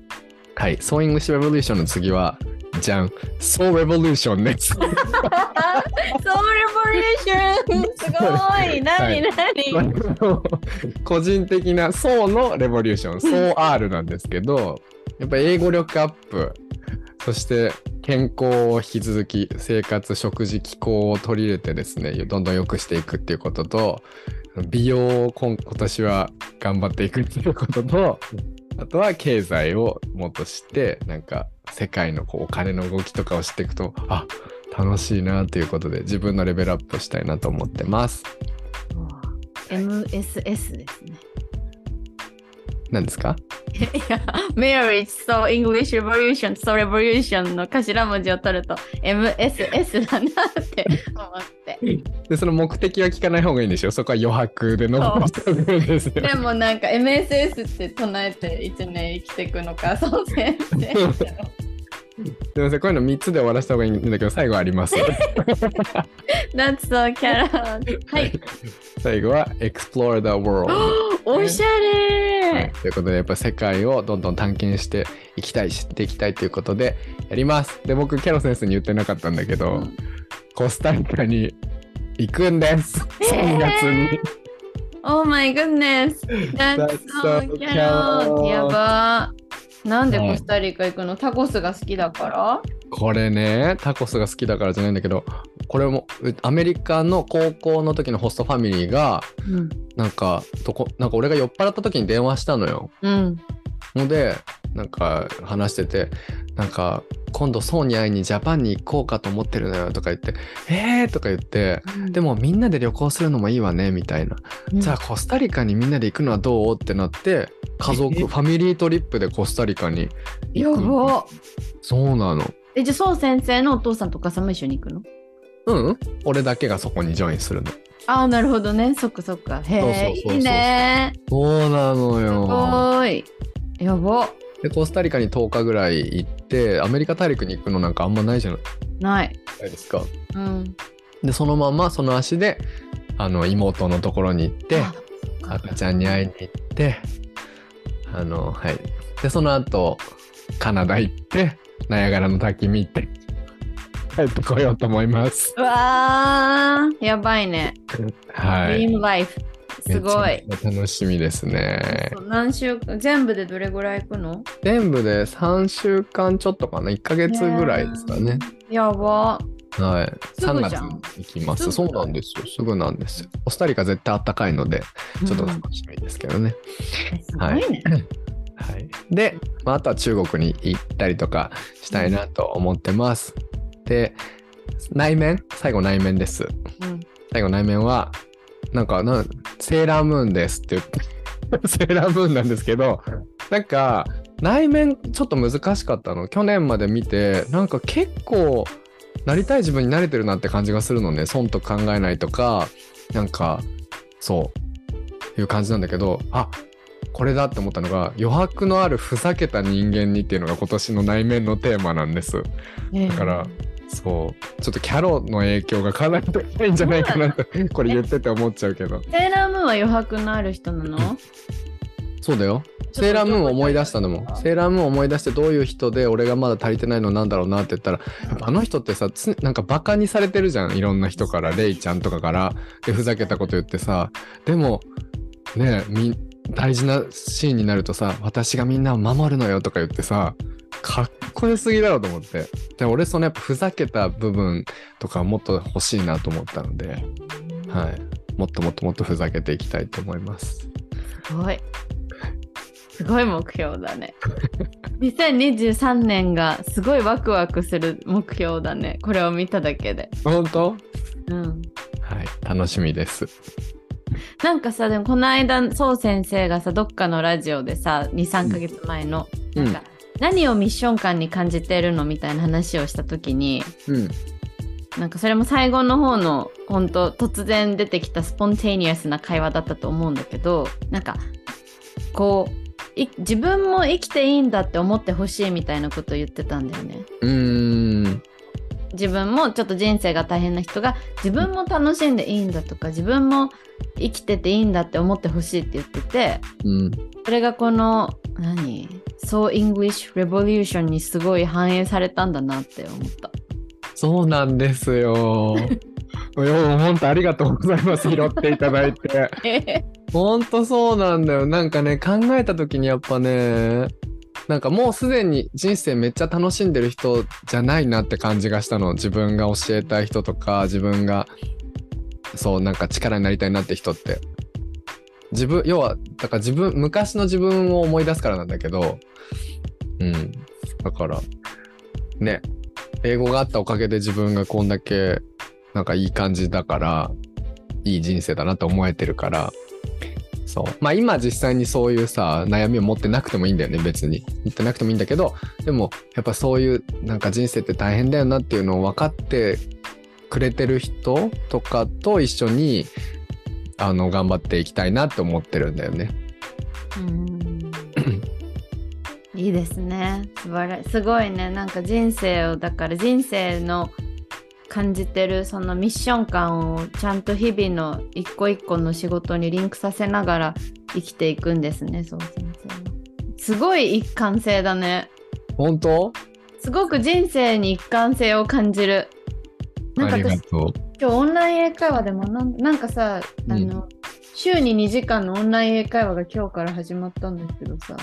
はい。ソーイングシュレボリューションの次は、じゃん。ソーレボリューションです。ソウルボリューションすごい何何？*laughs* 個人的なソーのレボリューション、ソー R なんですけど、やっぱ英語力アップ、そして健康を引き続き生活、食事、気候を取り入れてですね、どんどん良くしていくっていうことと、美容を今今年は頑張っていくっていうことと、あとは経済をもっと知って、なんか世界のこうお金の動きとかを知っていくと、あ楽しいなということで自分のレベルアップしたいなと思ってます。MSS ですね。何ですか？*laughs* いや、Marriage So English Revolution So Revolution の頭文字を取ると MSS だなって思って。*laughs* で、その目的は聞かない方がいいんでしょ？そこは余白で残しておくんですよ。*laughs* でもなんか MSS って唱えて1年生きていくのか、そう先生。すみません、こういうの3つで終わらせた方がいいんだけど、最後あります。That's so kara. はい。最後は Explore the World。*gasps* おしゃれということで、やっぱ世界をどんどん探検していきたい、知っていきたいということでやります。で、僕、キャロ先生に言ってなかったんだけど、コスタリカに行くんです。3月に。Oh my goodness. That's so cute. やば。なんでコスタリカ行くの？タコスが好きだから？これね、タコスが好きだからじゃないんだけど、これもうアメリカの高校の時のホストファミリーが、うん。なんか、とこなんか俺が酔っ払った時に電話したのよ。うん。ので、なんか話してて、なんか、今度ソーに会いにジャパンに行こうかと思ってるのよとか言って、えーとか言って、でもみんなで旅行するのもいいわねみたいな。じゃあコスタリカにみんなで行くのはどう？ってなって、家族、えファミリートリップでコスタリカにや行くの。ば。そうなの。え、じゃあ、そう先生のお父さんとお母さんも一緒に行くの？うん俺だけがそこにジョインするの。ああ、なるほどね。そっかそっか。へえ、いいね。そうなのすよ。ごい。やば。で、コスタリカに10日ぐらい行って、アメリカ大陸に行くのなんかあんまないじゃない？ないですか？うん。で、そのままその足で、あの、妹のところに行って、赤ちゃんに会いに行って、あの、はい。で、その後、カナダ行って、ナヤガラの滝見て、帰ってこようと思います。うわー、やばいね。*laughs* はい。ドリームライフ。すごい。楽しみですね。何週全部でどれぐらい行くの？全部で3週間ちょっとかな、1ヶ月ぐらいですかね。やば。はい。3月に行きます。そうなんですよ。すぐなんですよ。コスタリカ絶対あったかいので、ちょっと楽しみですけどね。えすごいね。はい。で、まあ、あとは中国に行ったりとかしたいなと思ってます。で、内面？最後内面です。うん最後内面は、なんかな、セーラームーンですって言って、*laughs* セーラームーンなんですけど、なんか、内面ちょっと難しかったの。去年まで見て、なんか結構、なりたい自分に慣れてるなって感じがするのね。損と考えないとか、なんか、そう、いう感じなんだけど、あこれだって思ったのが余白のあるふざけた人間にっていうのが今年の内面のテーマなんです。だからそう。ちょっとキャロの影響がかなり高いんじゃないかなとこれ言ってて思っちゃうけど。セーラームーンは余白のある人なの？そうだよ。セーラームーンを思い出したのも。セーラームーンを思い出してどういう人で俺がまだ足りてないのなんだろうなって言ったらあの人ってさつなんかバカにされてるじゃんいろんな人からレイちゃんとかから。でふざけたこと言ってさ。でもねみ大事なシーンになるとさ私がみんなを守るのよとか言ってさかっこよすぎだろうと思ってで俺そのやっぱふざけた部分とかもっと欲しいなと思ったのではいもっともっともっとふざけていきたいと思いますすごい。すごい目標だね。*laughs* 2023年がすごいワクワクする目標だね。これを見ただけで。本当？うん。はい楽しみです *laughs* なんかさ、でもこの間、そう先生がさ、どっかのラジオでさ、2、3ヶ月前の、うん。なんか、何をミッション感に感じてるのみたいな話をした時に、うん。なんかそれも最後の方の本当突然出てきたスポンテニアスな会話だったと思うんだけどなんかこうい自分も生きていいんだって思ってほしいみたいなことを言ってたんだよね。うーん自分もちょっと人生が大変な人が自分も楽しんでいいんだとか自分も生きてていいんだって思ってほしいって言っててうんそれがこの何？So English Revolution にすごい反映されたんだなって思った。そうなんですよ。*laughs* 本当ありがとうございます。拾っていただいて。*laughs* 本当そうなんだよ。なんかね、考えた時にやっぱね、なんかもうすでに人生めっちゃ楽しんでる人じゃないなって感じがしたの。自分が教えたい人とか、自分が、そう、なんか力になりたいなって人って。自分、要は、だから自分、昔の自分を思い出すからなんだけど、うん。だから、ね、英語があったおかげで自分がこんだけなんかいい感じだからいい人生だなと思えてるからそう。まあ今実際にそういうさ悩みを持ってなくてもいいんだよね別に。持ってなくてもいいんだけどでもやっぱそういうなんか人生って大変だよなっていうのを分かってくれてる人とかと一緒にあの頑張っていきたいなって思ってるんだよね。うん。*clears throat* いいですね。素晴らすごいね。なんか人生をだから人生の感じてるそのミッション感をちゃんと日々の一個一個の仕事にリンクさせながら生きていくんですね。そう先生。はすごい一貫性だね。本当？すごく人生に一貫性を感じる。なんか私。今日オンライン英会話でもなんなんかさ、うん。あの週に2時間のオンライン英会話が今日から始まったんですけどさ。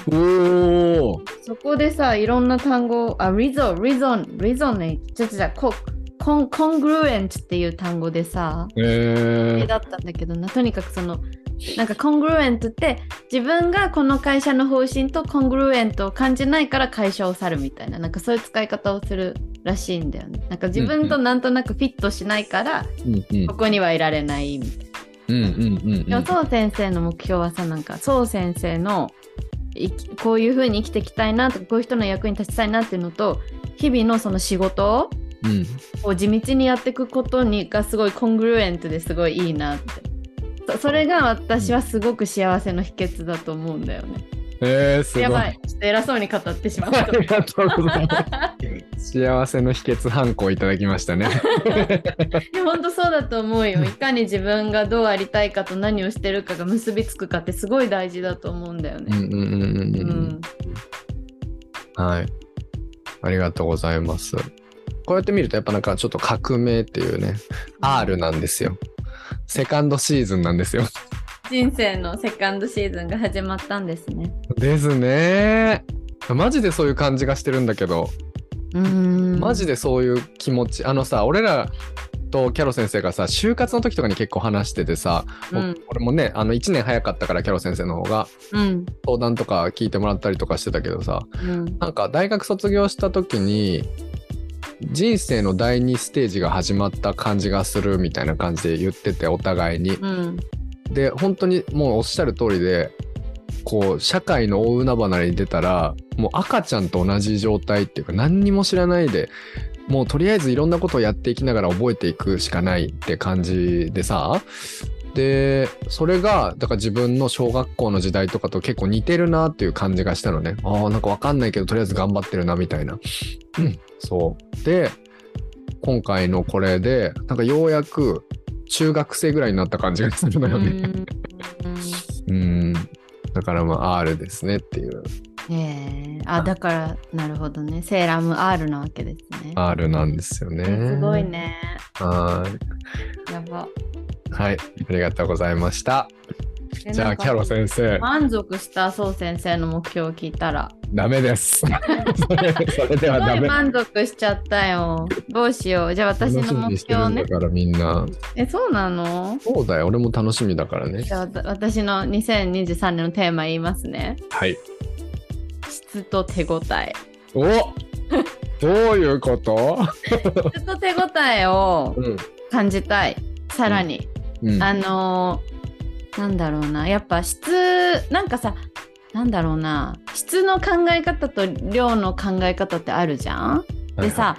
そこでさいろんな単語あリゾリゾンリゾネちょっとじゃココンコングルエントっていう単語でさえー、だったんだけどな。とにかくそのなんかコングルエントって自分がこの会社の方針とコングルエントを感じないから会社を去るみたいな。なんかそういう使い方をするらしいんだよね。なんか自分となんとなくフィットしないからうんうん。ここにはいられないみたいな。うんうんうんうん。でもそう先生の目標はさなんかそう先生のこういう風に生きていきたいなとかこういう人の役に立ちたいなっていうのと日々のその仕事うんを地道にやっていくことにがすごいコングルエントですごいいいなってそそれが私はすごく幸せの秘訣だと思うんだよね。えー、すごい。やばいちょっと偉そうに語ってしまっあた。りがとうございます。幸せの秘訣ハンコをいただきましたね。い *laughs* や本当そうだと思うよ。いかに自分がどうありたいかと何をしてるかが結びつくかってすごい大事だと思うんだよね。うんうんうんうんううん。んはい。ありがとうございます。こうやって見るとやっぱなんかちょっと革命っていうね、R なんですよ。セカンドシーズンなんですよ。人生のセカンドシーズンが始まったんですね。ですね。マジでそういう感じがしてるんだけど、うーんマジでそういう気持ち。あのさ、俺らとキャロ先生がさ、就活の時とかに結構話しててさ、うん俺もね、あの1年早かったからキャロ先生の方がうん相談とか聞いてもらったりとかしてたけどさ、うんなんか大学卒業した時に人生の第二ステージが始まった感じがするみたいな感じで言っててお互いに。うんで本当にもうおっしゃる通りでこう社会の大海原に出たらもう赤ちゃんと同じ状態っていうか何にも知らないでもうとりあえずいろんなことをやっていきながら覚えていくしかないって感じでさでそれがだから自分の小学校の時代とかと結構似てるなっていう感じがしたのねああなんかわかんないけどとりあえず頑張ってるなみたいな、うん、そうで今回のこれでなんかようやく中学生ぐらいになった感じがするのよね。うん。だからまあ R ですねっていう。ええあだからなるほどねセーラーム R なわけですね R なんですよね。すごい。ねはい。やばはい。ありがとうございました。じゃあ、キャロ先生、満足したそう先生の目標を聞いたらダメです。そ *laughs* れそれですはごい。満足しちゃったよどうしようじゃあ私の目楽しみにしてる標ねんだからみんな。えそうなの？そうだよ。俺も楽しみだからねじ。ゃあわた私の2023年のテーマ言いますねはい。質と手応えおどういうこと？*laughs* 質と手応えをうん。感じたいさらに、うん。あのーなんだろうな。やっぱ質なんかさなんだろうな。質の考え方と量の考え方ってあるじゃん？でさ、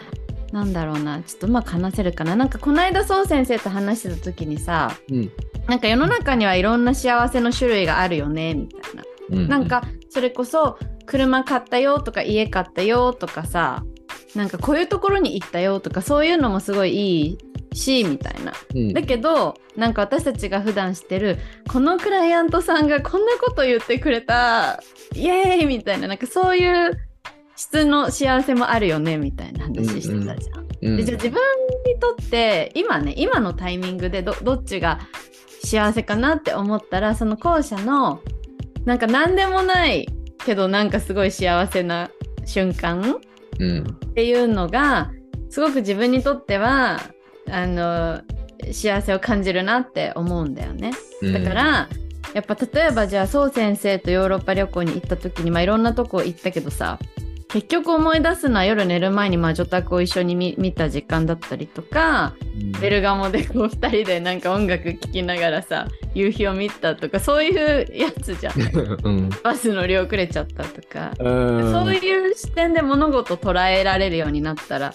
なんだろうな。ちょっとうまく話せるかな？なんかこの間そう先生と話してた時にさうん、なんか世の中にはいろんな幸せの種類があるよねみたいな。うん、なんかそれこそ車買ったよとか家買ったよとかさなんかこういうところに行ったよとかそういうのもすごいいいしみたいな。うん、だけどなんか私たちが普段してるこのクライアントさんがこんなこと言ってくれたイエーイみたいななんかそういう質の幸せもあるよねみたいな話してたじゃん。うん、でじゃあ自分にとって今ね今のタイミングでどどっちが幸せかなって思ったらその後者のなんか何でもないけどなんかすごい幸せな瞬間うん、っていうのがすごく自分にとってはあの幸せを感じるなって思うんだよね。だから、やっぱ例えばじゃあそう先生とヨーロッパ旅行に行った時に、まあ、いろんなとこ行ったけどさ結局思い出すのは夜寝る前に魔女宅を一緒に見見た時間だったりとかうん、ベルガモでこう2人でなんか音楽聴きながらさ夕日を見たとかそういうやつじゃん。*laughs* うん、バス乗り遅れちゃったとか。うん、そういう視点で物事を捉えられるようになったら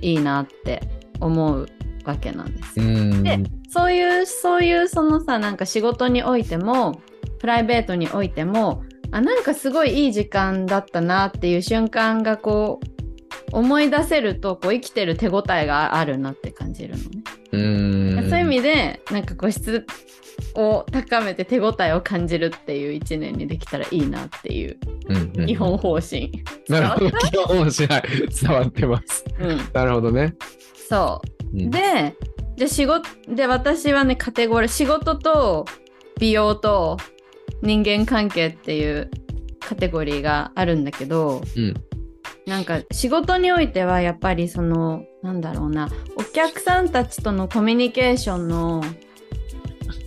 いいなって思うわけなんですでそういうそういうそのさなんか仕事においてもプライベートにおいてもあなんかすごいいい時間だったなっていう瞬間がこう思い出せるとこう生きてる手応えがあるなって感じるのね。うん、そういう意味でなんかこう質を高めて手応えを感じるっていう一年にできたらいいなっていううんうん基本方針。なるほど。基本面白い。伝わってます。うん、なるほどね。そう。うん、で、じゃあ仕事で私はねカテゴリー仕事と美容と人間関係っていうカテゴリーがあるんだけどうん、なんか仕事においてはやっぱりそのなんだろうなお客さんたちとのコミュニケーションの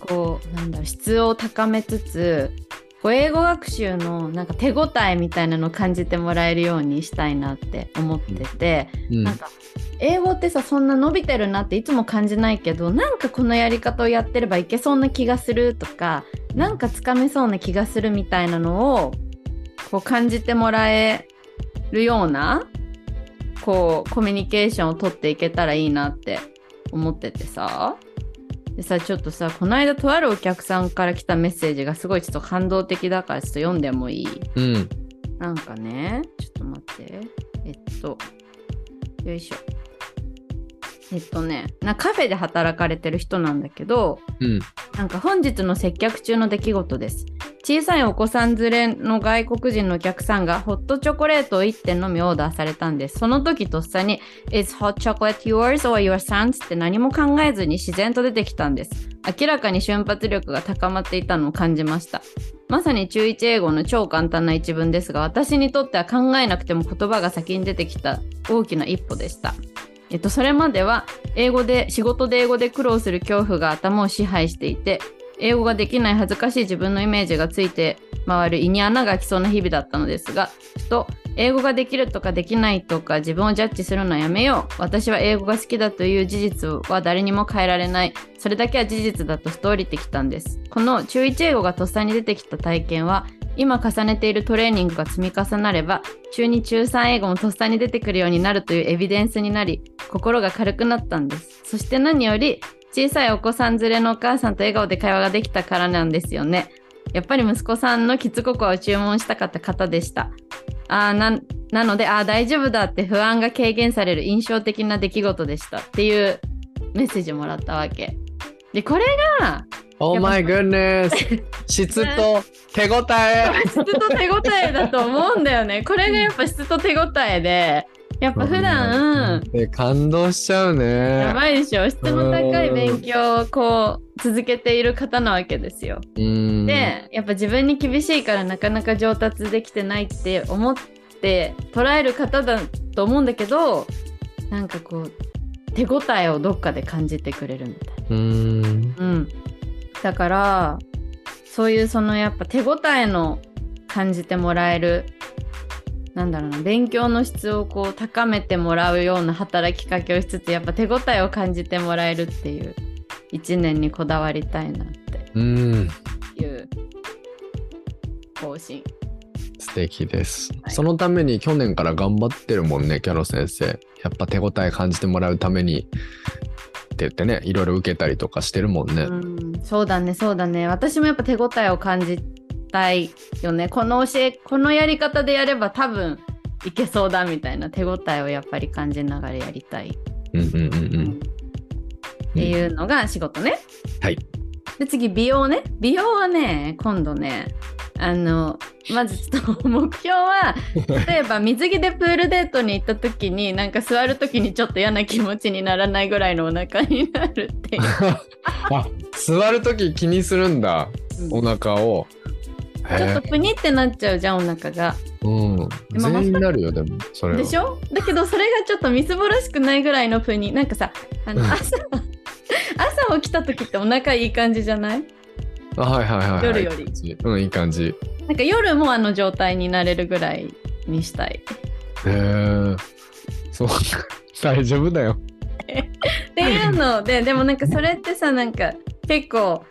こうなんだろう質を高めつつこう英語学習のなんか手応えみたいなのを感じてもらえるようにしたいなって思ってて。うんなんか英語ってさそんな伸びてるなっていつも感じないけどなんかこのやり方をやってればいけそうな気がするとかなんかつかめそうな気がするみたいなのをこう感じてもらえるようなこうコミュニケーションを取っていけたらいいなって思っててさでさちょっとさこの間とあるお客さんから来たメッセージがすごいちょっと感動的だからちょっと読んでもいい？うん、なんかね、ちょっと待って。えっと、よいしょ。えっとね、なカフェで働かれてる人なんだけど、うん、なんか本日の接客中の出来事です。小さいお子さん連れの外国人のお客さんがホットチョコレートを1点のみオーダーされたんです。その時とっさに Is hot chocolate yours or your son's? って何も考えずに自然と出てきたんです。明らかに瞬発力が高まっていたのを感じました。まさに中1英語の超簡単な一文ですが、私にとっては考えなくても言葉が先に出てきた大きな一歩でした。えっと、それまでは英語で仕事で英語で苦労する恐怖が頭を支配していて英語ができない恥ずかしい自分のイメージがついて回る胃に穴が開きそうな日々だったのですがふと英語ができるとかできないとか自分をジャッジするのはやめよう私は英語が好きだという事実は誰にも変えられない。それだけは事実だとふと降りてきたんです。この中1英語がとっさに出てきた体験は今重ねているトレーニングが積み重なれば中2中3英語もとっさに出てくるようになるというエビデンスになり心が軽くなったんです。そして何より小さいお子さん連れのお母さんと笑顔で会話ができたからなんですよね。やっぱり息子さんのキッズココアを注文したかった方でした。あーななのであー大丈夫だって不安が軽減される印象的な出来事でした。っていうメッセージもらったわけ。でこれが Oh my goodness! 質と手応え質と手応えだと思うんだよね。これがやっぱ質と手応えで、やっぱ普段、え感動しちゃうね。やばいでしょ。質の高い勉強をこう続けている方なわけですよ。うんで、やっぱ自分に厳しいからなかなか上達できてないって思って捉える方だと思うんだけど、なんかこう手応えをどっかで感じてくれるみたいな。うんうん、だからそういうそのやっぱ手応えの感じてもらえるなんだろうな勉強の質をこう高めてもらうような働きかけをしつつやっぱ手応えを感じてもらえるっていう一年にこだわりたいなってうん。いう方針。素敵です、はい。そのために去年から頑張ってるもんねキャロ先生。やっぱ手応え感じてもらうためにって言ってねいろいろ受けたりとかしてるもんね、うんそうだねそうだね。私もやっぱ手応えを感じたいよね。この教えこのやり方でやれば多分いけそうだみたいな。手応えをやっぱり感じながらやりたい。うんうんうんうん。っていうのが仕事ね。はい。で次美容ね。美容はね今度ねあのまずちょっと目標は *laughs* 例えば水着でプールデートに行った時になんか座る時にちょっと嫌な気持ちにならないぐらいのお腹になるっていう。*laughs* あ座るとき気にするんだ。お腹を。ちょっとプニってなっちゃうじゃんお腹が。うん。まあ全員になるよでもそれは。でしょ？だけどそれがちょっとみすぼらしくないぐらいのプニなんかさあのうん。朝朝起きた時ってお腹いい感じじゃない？あはいはいはい、はい、夜より。うんいい感じ。なんか夜もあの状態になれるぐらいにしたい。へえそう大丈夫だよ。*laughs* っていうのででもなんかそれってさなんか結構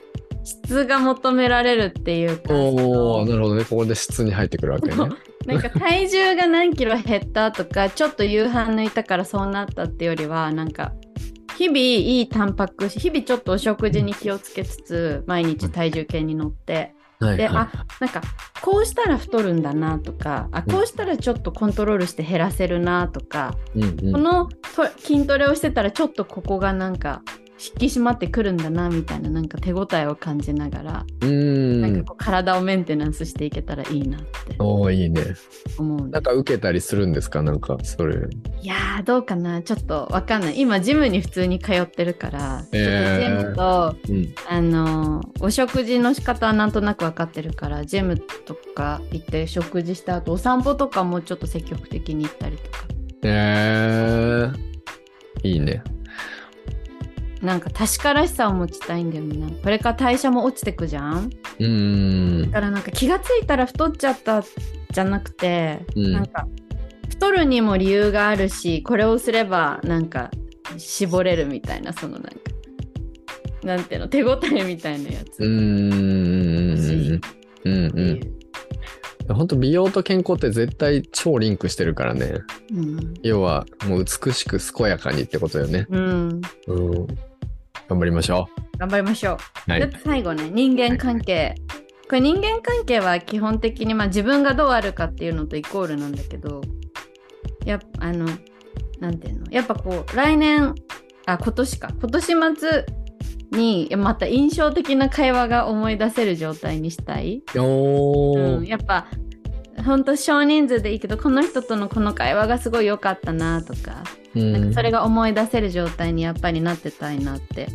質が求められるっていうかおおなるほどね。ここで質に入ってくるわけね。なんか体重が何キロ減ったとかちょっと夕飯抜いたからそうなったってよりはなんか日々いいタンパク質日々ちょっとお食事に気をつけつつ毎日体重計に乗って。であなんかこうしたら太るんだなとかあこうしたらちょっとコントロールして減らせるなとか、いうんうん。このと筋トレをしてたらちょっとここがなんか引き締まってくるんだなみたいななんか手応えを感じながら、うーん。なんかこう体をメンテナンスしていけたらいいなっておおいいね。思うなんか受けたりするんですか？なんかそれ。いやーどうかな。ちょっとわかんない。今ジムに普通に通ってるから、えー。ジムとうん。あのーお食事の仕方はなんとなく分かってるからジムとか行って食事した後お散歩とかもちょっと積極的に行ったりとか。えー、いいねなんか確からしさを持ちたいんだよね。これから代謝も落ちてくじゃん。うーん。だからなんか気がついたら太っちゃったじゃなくて、うん。なんか太るにも理由があるしこれをすればなんか絞れるみたいなそのなんかなんていうの手応えみたいなやつ。うーん。うん。うん。本当美容と健康って絶対超リンクしてるからね。うん。要はもう美しく健やかにってことよね。うん、うん頑張りましょ頑張りましょう。うはい。で最後ね人間関係。これ人間関係は基本的に、まあ、自分がどうあるかっていうのとイコールなんだけどやっぱあのなんていうの？やっぱこう来年あ今年か。今年末にまた印象的な会話が思い出せる状態にしたい、うん、やっぱほんと少人数でいいけどこの人とのこの会話がすごい良かったなとか。うんなんかそれが思い出せる状態にやっぱりなってたいなって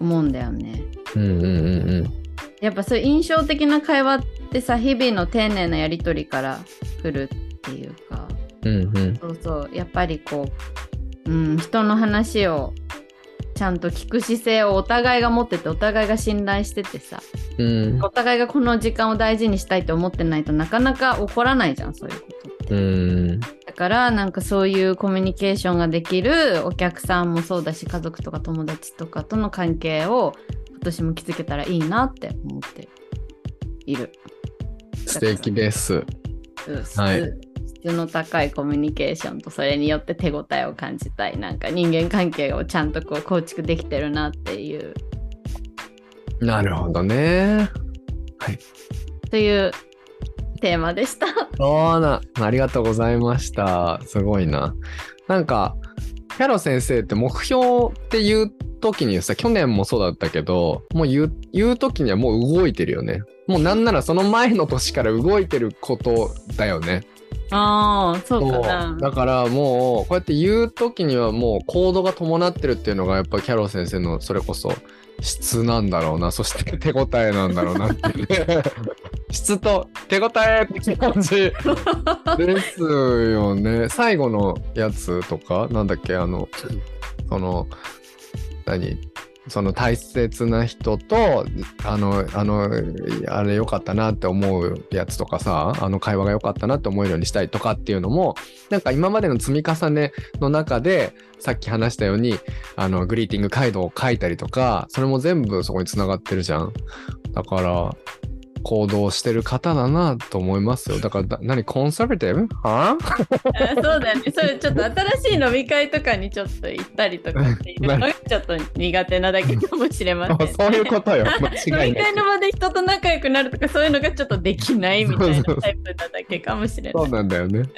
思うんだよね。うんうんうんうん。やっぱそういう印象的な会話ってさ日々の丁寧なやり取りから来るっていうか。うんうん。そうそう。やっぱりこう、うん、人の話をちゃんと聞く姿勢をお互いが持っててお互いが信頼しててさうんお互いがこの時間を大事にしたいと思ってないとなかなか起こらないじゃんそういうことって。うんだからなんかそういうコミュニケーションができるお客さんもそうだし家族とか友達とかとの関係を今年も築けたらいいなって思っている。素敵です。質はい質の高いコミュニケーションとそれによって手応えを感じたいなんか人間関係をちゃんとこう構築できてるなっていうなるほどね。というテーマでした。そうな、ありがとうございました。すごいな。なんか、キャロ先生って目標って言う時にさ、去年もそうだったけど、もう言う、言う時にはもう動いてるよね。もうなんならその前の年から動いてることだよね。ああそうかな。だからもうこうやって言う時にはもう行動が伴ってるっていうのがやっぱキャロ先生のそれこそ質なんだろうな。そして手応えなんだろうなっていうね。*laughs* 質と手応えって感じですよね。最後のやつとかなんだっけあのその何？その大切な人とあのあのあれ良かったなって思うやつとかさあの会話が良かったなって思えるようにしたいとかっていうのもなんか今までの積み重ねの中でさっき話したようにあのグリーティングカイドを書いたりとかそれも全部そこにつながってるじゃん。だから行動してる方だなと思いますよ。だからだ何コンサバティブ？はあ？そうだね。それちょっと新しい飲み会とかにちょっと行ったりとかっていう。*laughs* のがちょっと苦手なだけかもしれません、ね。そういうことよ。*laughs* 間違い飲みない会の場で人と仲良くなるとかそういうのがちょっとできないみたいなタイプなだけかもしれなそうい。なんだよね、うん。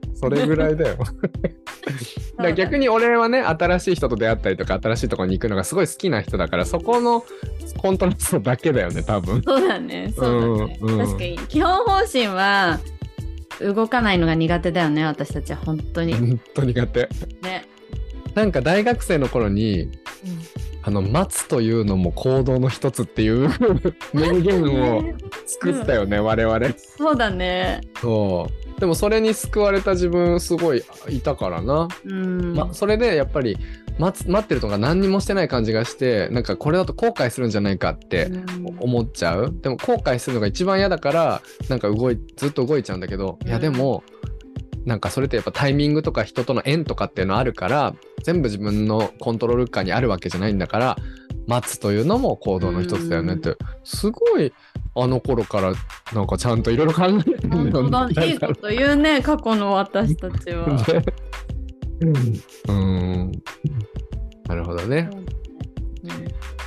*laughs* それぐらいだよ。だ逆に俺はね新しい人と出会ったりとか新しいところに行くのがすごい好きな人だからそこのコントラストだけだよね多分。そうだね。そうだね。うんうん確かに基本方針は動かないのが苦手だよね私たちは本当に。本当苦手ね。なんか大学生の頃にあの待つというのも行動の一つっていう *laughs* 名言を作ったよね、我々そうだね。そうでもそれに救われた自分すごいいたからな、うん。ま、それでやっぱり待つ待ってるとか何にもしてない感じがしてなんかこれだと後悔するんじゃないかってうん。思っちゃう。でも後悔するのが一番嫌だからなんか動いずっと動いちゃうんだけど、いやでもなんかそれってやっぱタイミングとか人との縁とかっていうのあるから全部自分のコントロール下にあるわけじゃないんだから待つというのも行動の一つだよねって、すごいあの頃からなんかちゃんといろいろ考えてる本当だねいいこと言うね過去の私たちは。*laughs* うん。なるほどね。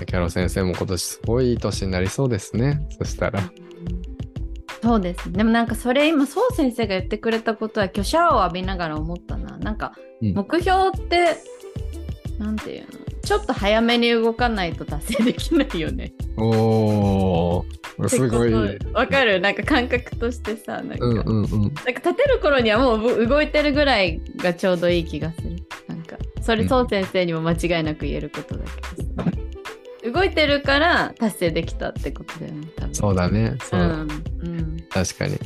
キャロ先生も今年すごいいい年になりそうですね。そしたら。そうですね。でもなんかそれ今そう先生が言ってくれたことは今日シャワーを浴びながら思ったな。なんかうん。目標って、なんていうの？ちょっと早めに動かないと達成できないよね。おーすごい。わかる。なんか感覚としてさなんか,、うんうんうん。なんか立てる頃にはもうぶ動いてるぐらいがちょうどいい気がする。なんか。それうんそう先生にも間違いなく言えることだけどさ。動いてるから達成できたってことだよね多分。そうだねそう。うだ、んうん。確かに。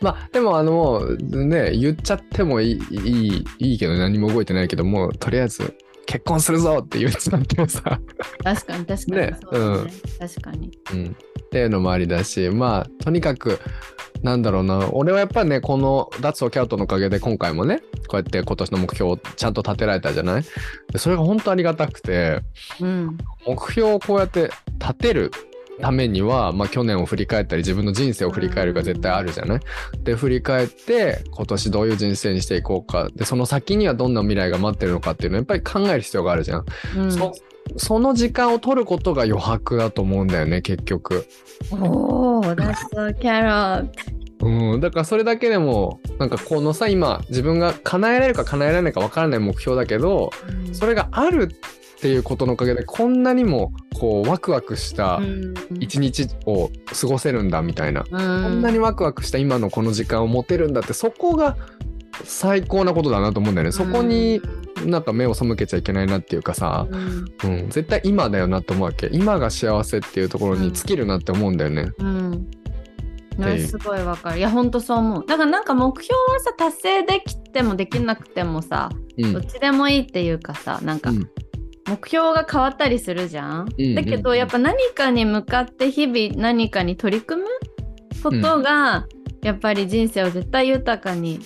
まあでもあのもうね言っちゃってもいいいいいいけど何も動いてないけどもうとりあえず結婚するぞって言っちゃってさ、確かに確かに、ねそうだね確かに。うん、っていうのもありだしまあとにかくなんだろうな。俺はやっぱりねこの脱オキャウトのおかげで今回もねこうやって今年の目標をちゃんと立てられたじゃない？でそれが本当ありがたくてうん。目標をこうやって立てるためには、まあ、去年を振り返ったり自分の人生を振り返るが絶対あるじゃない？で振り返って今年どういう人生にしていこうか。でその先にはどんな未来が待ってるのかっていうのをやっぱり考える必要があるじゃん、うん。そその時間を取ることが余白だと思うんだよね結局。おお、that's so carrot. うん、だからそれだけでもなんかこのさ今自分が叶えられるか叶えられないか分からない目標だけどそれがあるっていうことのおかげでこんなにもこうワクワクしたうん。一日を過ごせるんだみたいな、うん。こんなにワクワクした今のこの時間を持てるんだってそこが最高なことだなと思うんだよね。そこになんか目を背けちゃいけないなっていうかさ、うんうん、絶対今だよなと思うわけ。今が幸せっていうところに尽きるなって思うんだよね。うん。うすごいわかる。いや、ほんとそう思う。だからなんか目標はさ、達成できてもできなくてもさ、うん。どっちでもいいっていうかさ、なんか、うん。目標が変わったりするじゃん。うんだけどやっぱ何かに向かって日々何かに取り組むことが、やっぱり人生を絶対豊かに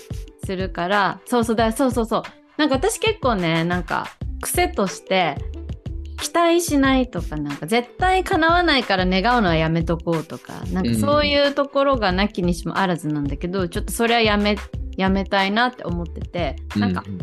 するから。そうそうだそうそうそうなんか私結構ねなんか癖として期待しないとかなんか絶対叶わないから願うのはやめとこうとかなんかそういうところがなきにしもあらずなんだけど、ちょっとそれはやめやめたいなって思っててなんかうん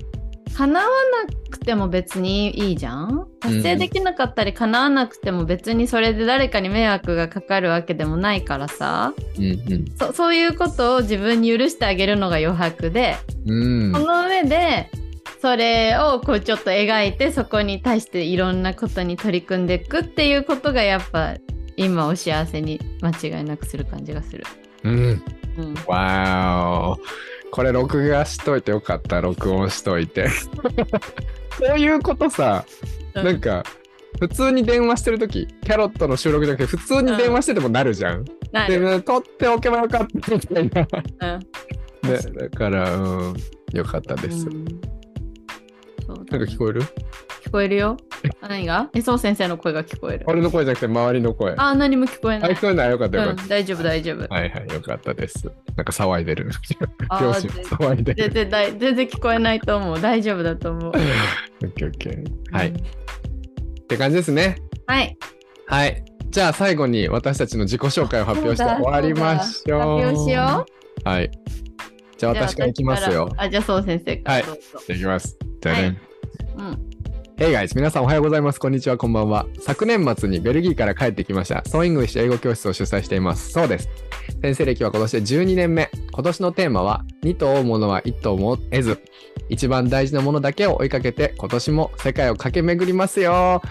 叶わなくても別にいいじゃん？達成できなかったり叶わなくても別にそれで誰かに迷惑がかかるわけでもないからさ。うんうん。そそういうことを自分に許してあげるのが余白で、うん。その上でそれをこうちょっと描いてそこに対していろんなことに取り組んでいくっていうことがやっぱ今を幸せに間違いなくする感じがする。うん。うん、わーお。これ録画しといてよかった録音しといて。こういうことさ。なんか普通に電話してる時キャロットの収録じゃなくて普通に電話しててもなるじゃん。で、なる。ね、撮っておけばよかったみたいな。うん。でだから、うん、よかったです。うんなんか聞こえる？聞こえるよ。何が？え、そう先生の声が聞こえる。俺の声じゃなくて周りの声。あ、あ、何も聞こえない。聞こえない？よかったよかっうん、大丈夫、大丈夫。た。はいはい、よかったです。なんか騒いでる。あ両親ー騒いでる。全然大全然聞こえないと思う。大丈夫だと思う。オッケーオッケー。はい。うんって感じですね。はい。はい。じゃあ最後に私たちの自己紹介を発表して終わりましょう。発表しよう。はい。じゃあう。私からいきますよ。あ、じゃあそう先生から。はいじゃあいきます。じゃあね。はいうん。Hey guys! 皆さんおはようございます。こんにちは、こんばんは。昨年末にベルギーから帰ってきました。ソーイングリッシュ英語教室を主催しています。そうです。先生歴は今年で12年目。今年のテーマは、2兎追うものは1兎も得ず。一番大事なものだけを追いかけて、今年も世界を駆け巡りますよ。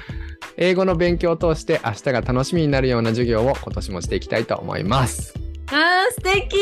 英語の勉強を通して明日が楽しみになるような授業を今年もしていきたいと思います。あー、素敵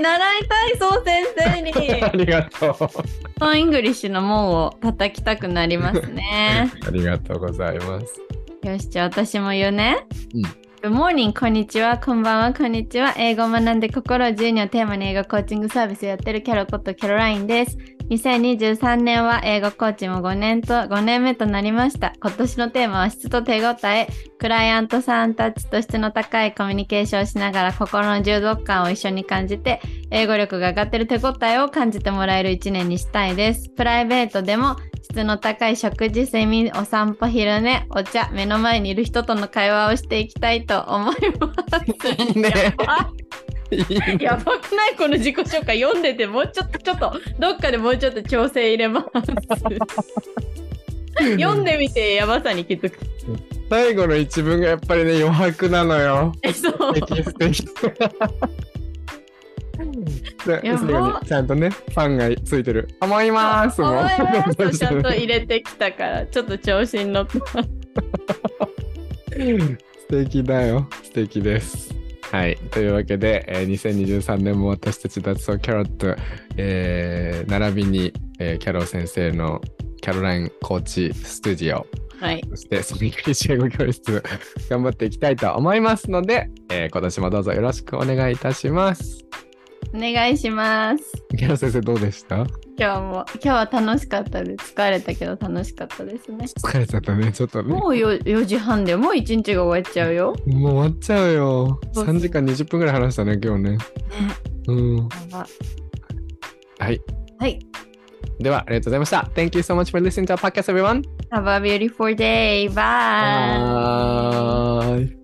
習いたい、そう先生に。*laughs* ありがとう。ソーイングリッシュの門を叩きたくなりますね。*laughs* ありがとうございます。よし、じゃあ私も言うね。うん Good morning, こんにちは、こんばんは、こんにちは。英語を学んで心を自由にをテーマに英語コーチングサービスをやってるキャロことキャロラインです。2023年は英語コーチも5年と5年目となりました。今年のテーマは質と手応え。クライアントさんたちと質の高いコミュニケーションをしながら心の充足感を一緒に感じて英語力が上がってる手応えを感じてもらえる一年にしたいです。プライベートでも質の高い食事、睡眠、お散歩、昼寝、お茶、目の前にいる人との会話をしていきたいと思います。*laughs* ね *laughs* *laughs* やばくない？この自己紹介読んでてもうちょっとちょっとどっかでもうちょっと調整入れます。読んでみてやばさに気づく。最後の一文がやっぱりね、余白なのよ。えそう素敵素敵。でやばそれがねちゃんとね、ファンがついてる。思いますもちゃんと入れてきたからちょっと調子に乗ってます。*laughs* 素敵だよ。素敵です。はい。というわけで、えー2023年も私たち脱走キャロット、えー並びに、えーキャロ先生のキャロラインコーチスタジオ、はい。そしてソニック英語教室、頑張っていきたいと思いますので、えー今年もどうぞよろしくお願いいたします。お願いします。キャロ先生どうでした？今日も今日は楽しかったです。疲れたけど楽しかったですね。疲れちゃったね、ちょっとね。もう 4, 4時半でもう1日が終わっちゃうよ。もう終わっちゃうよ。そう3時間20分ぐらい話したね、今日ね。ね、うん。はい。はい。では、ありがとうございました。Thank you so much for listening to our podcast, everyone. Have a beautiful day. Bye. Bye.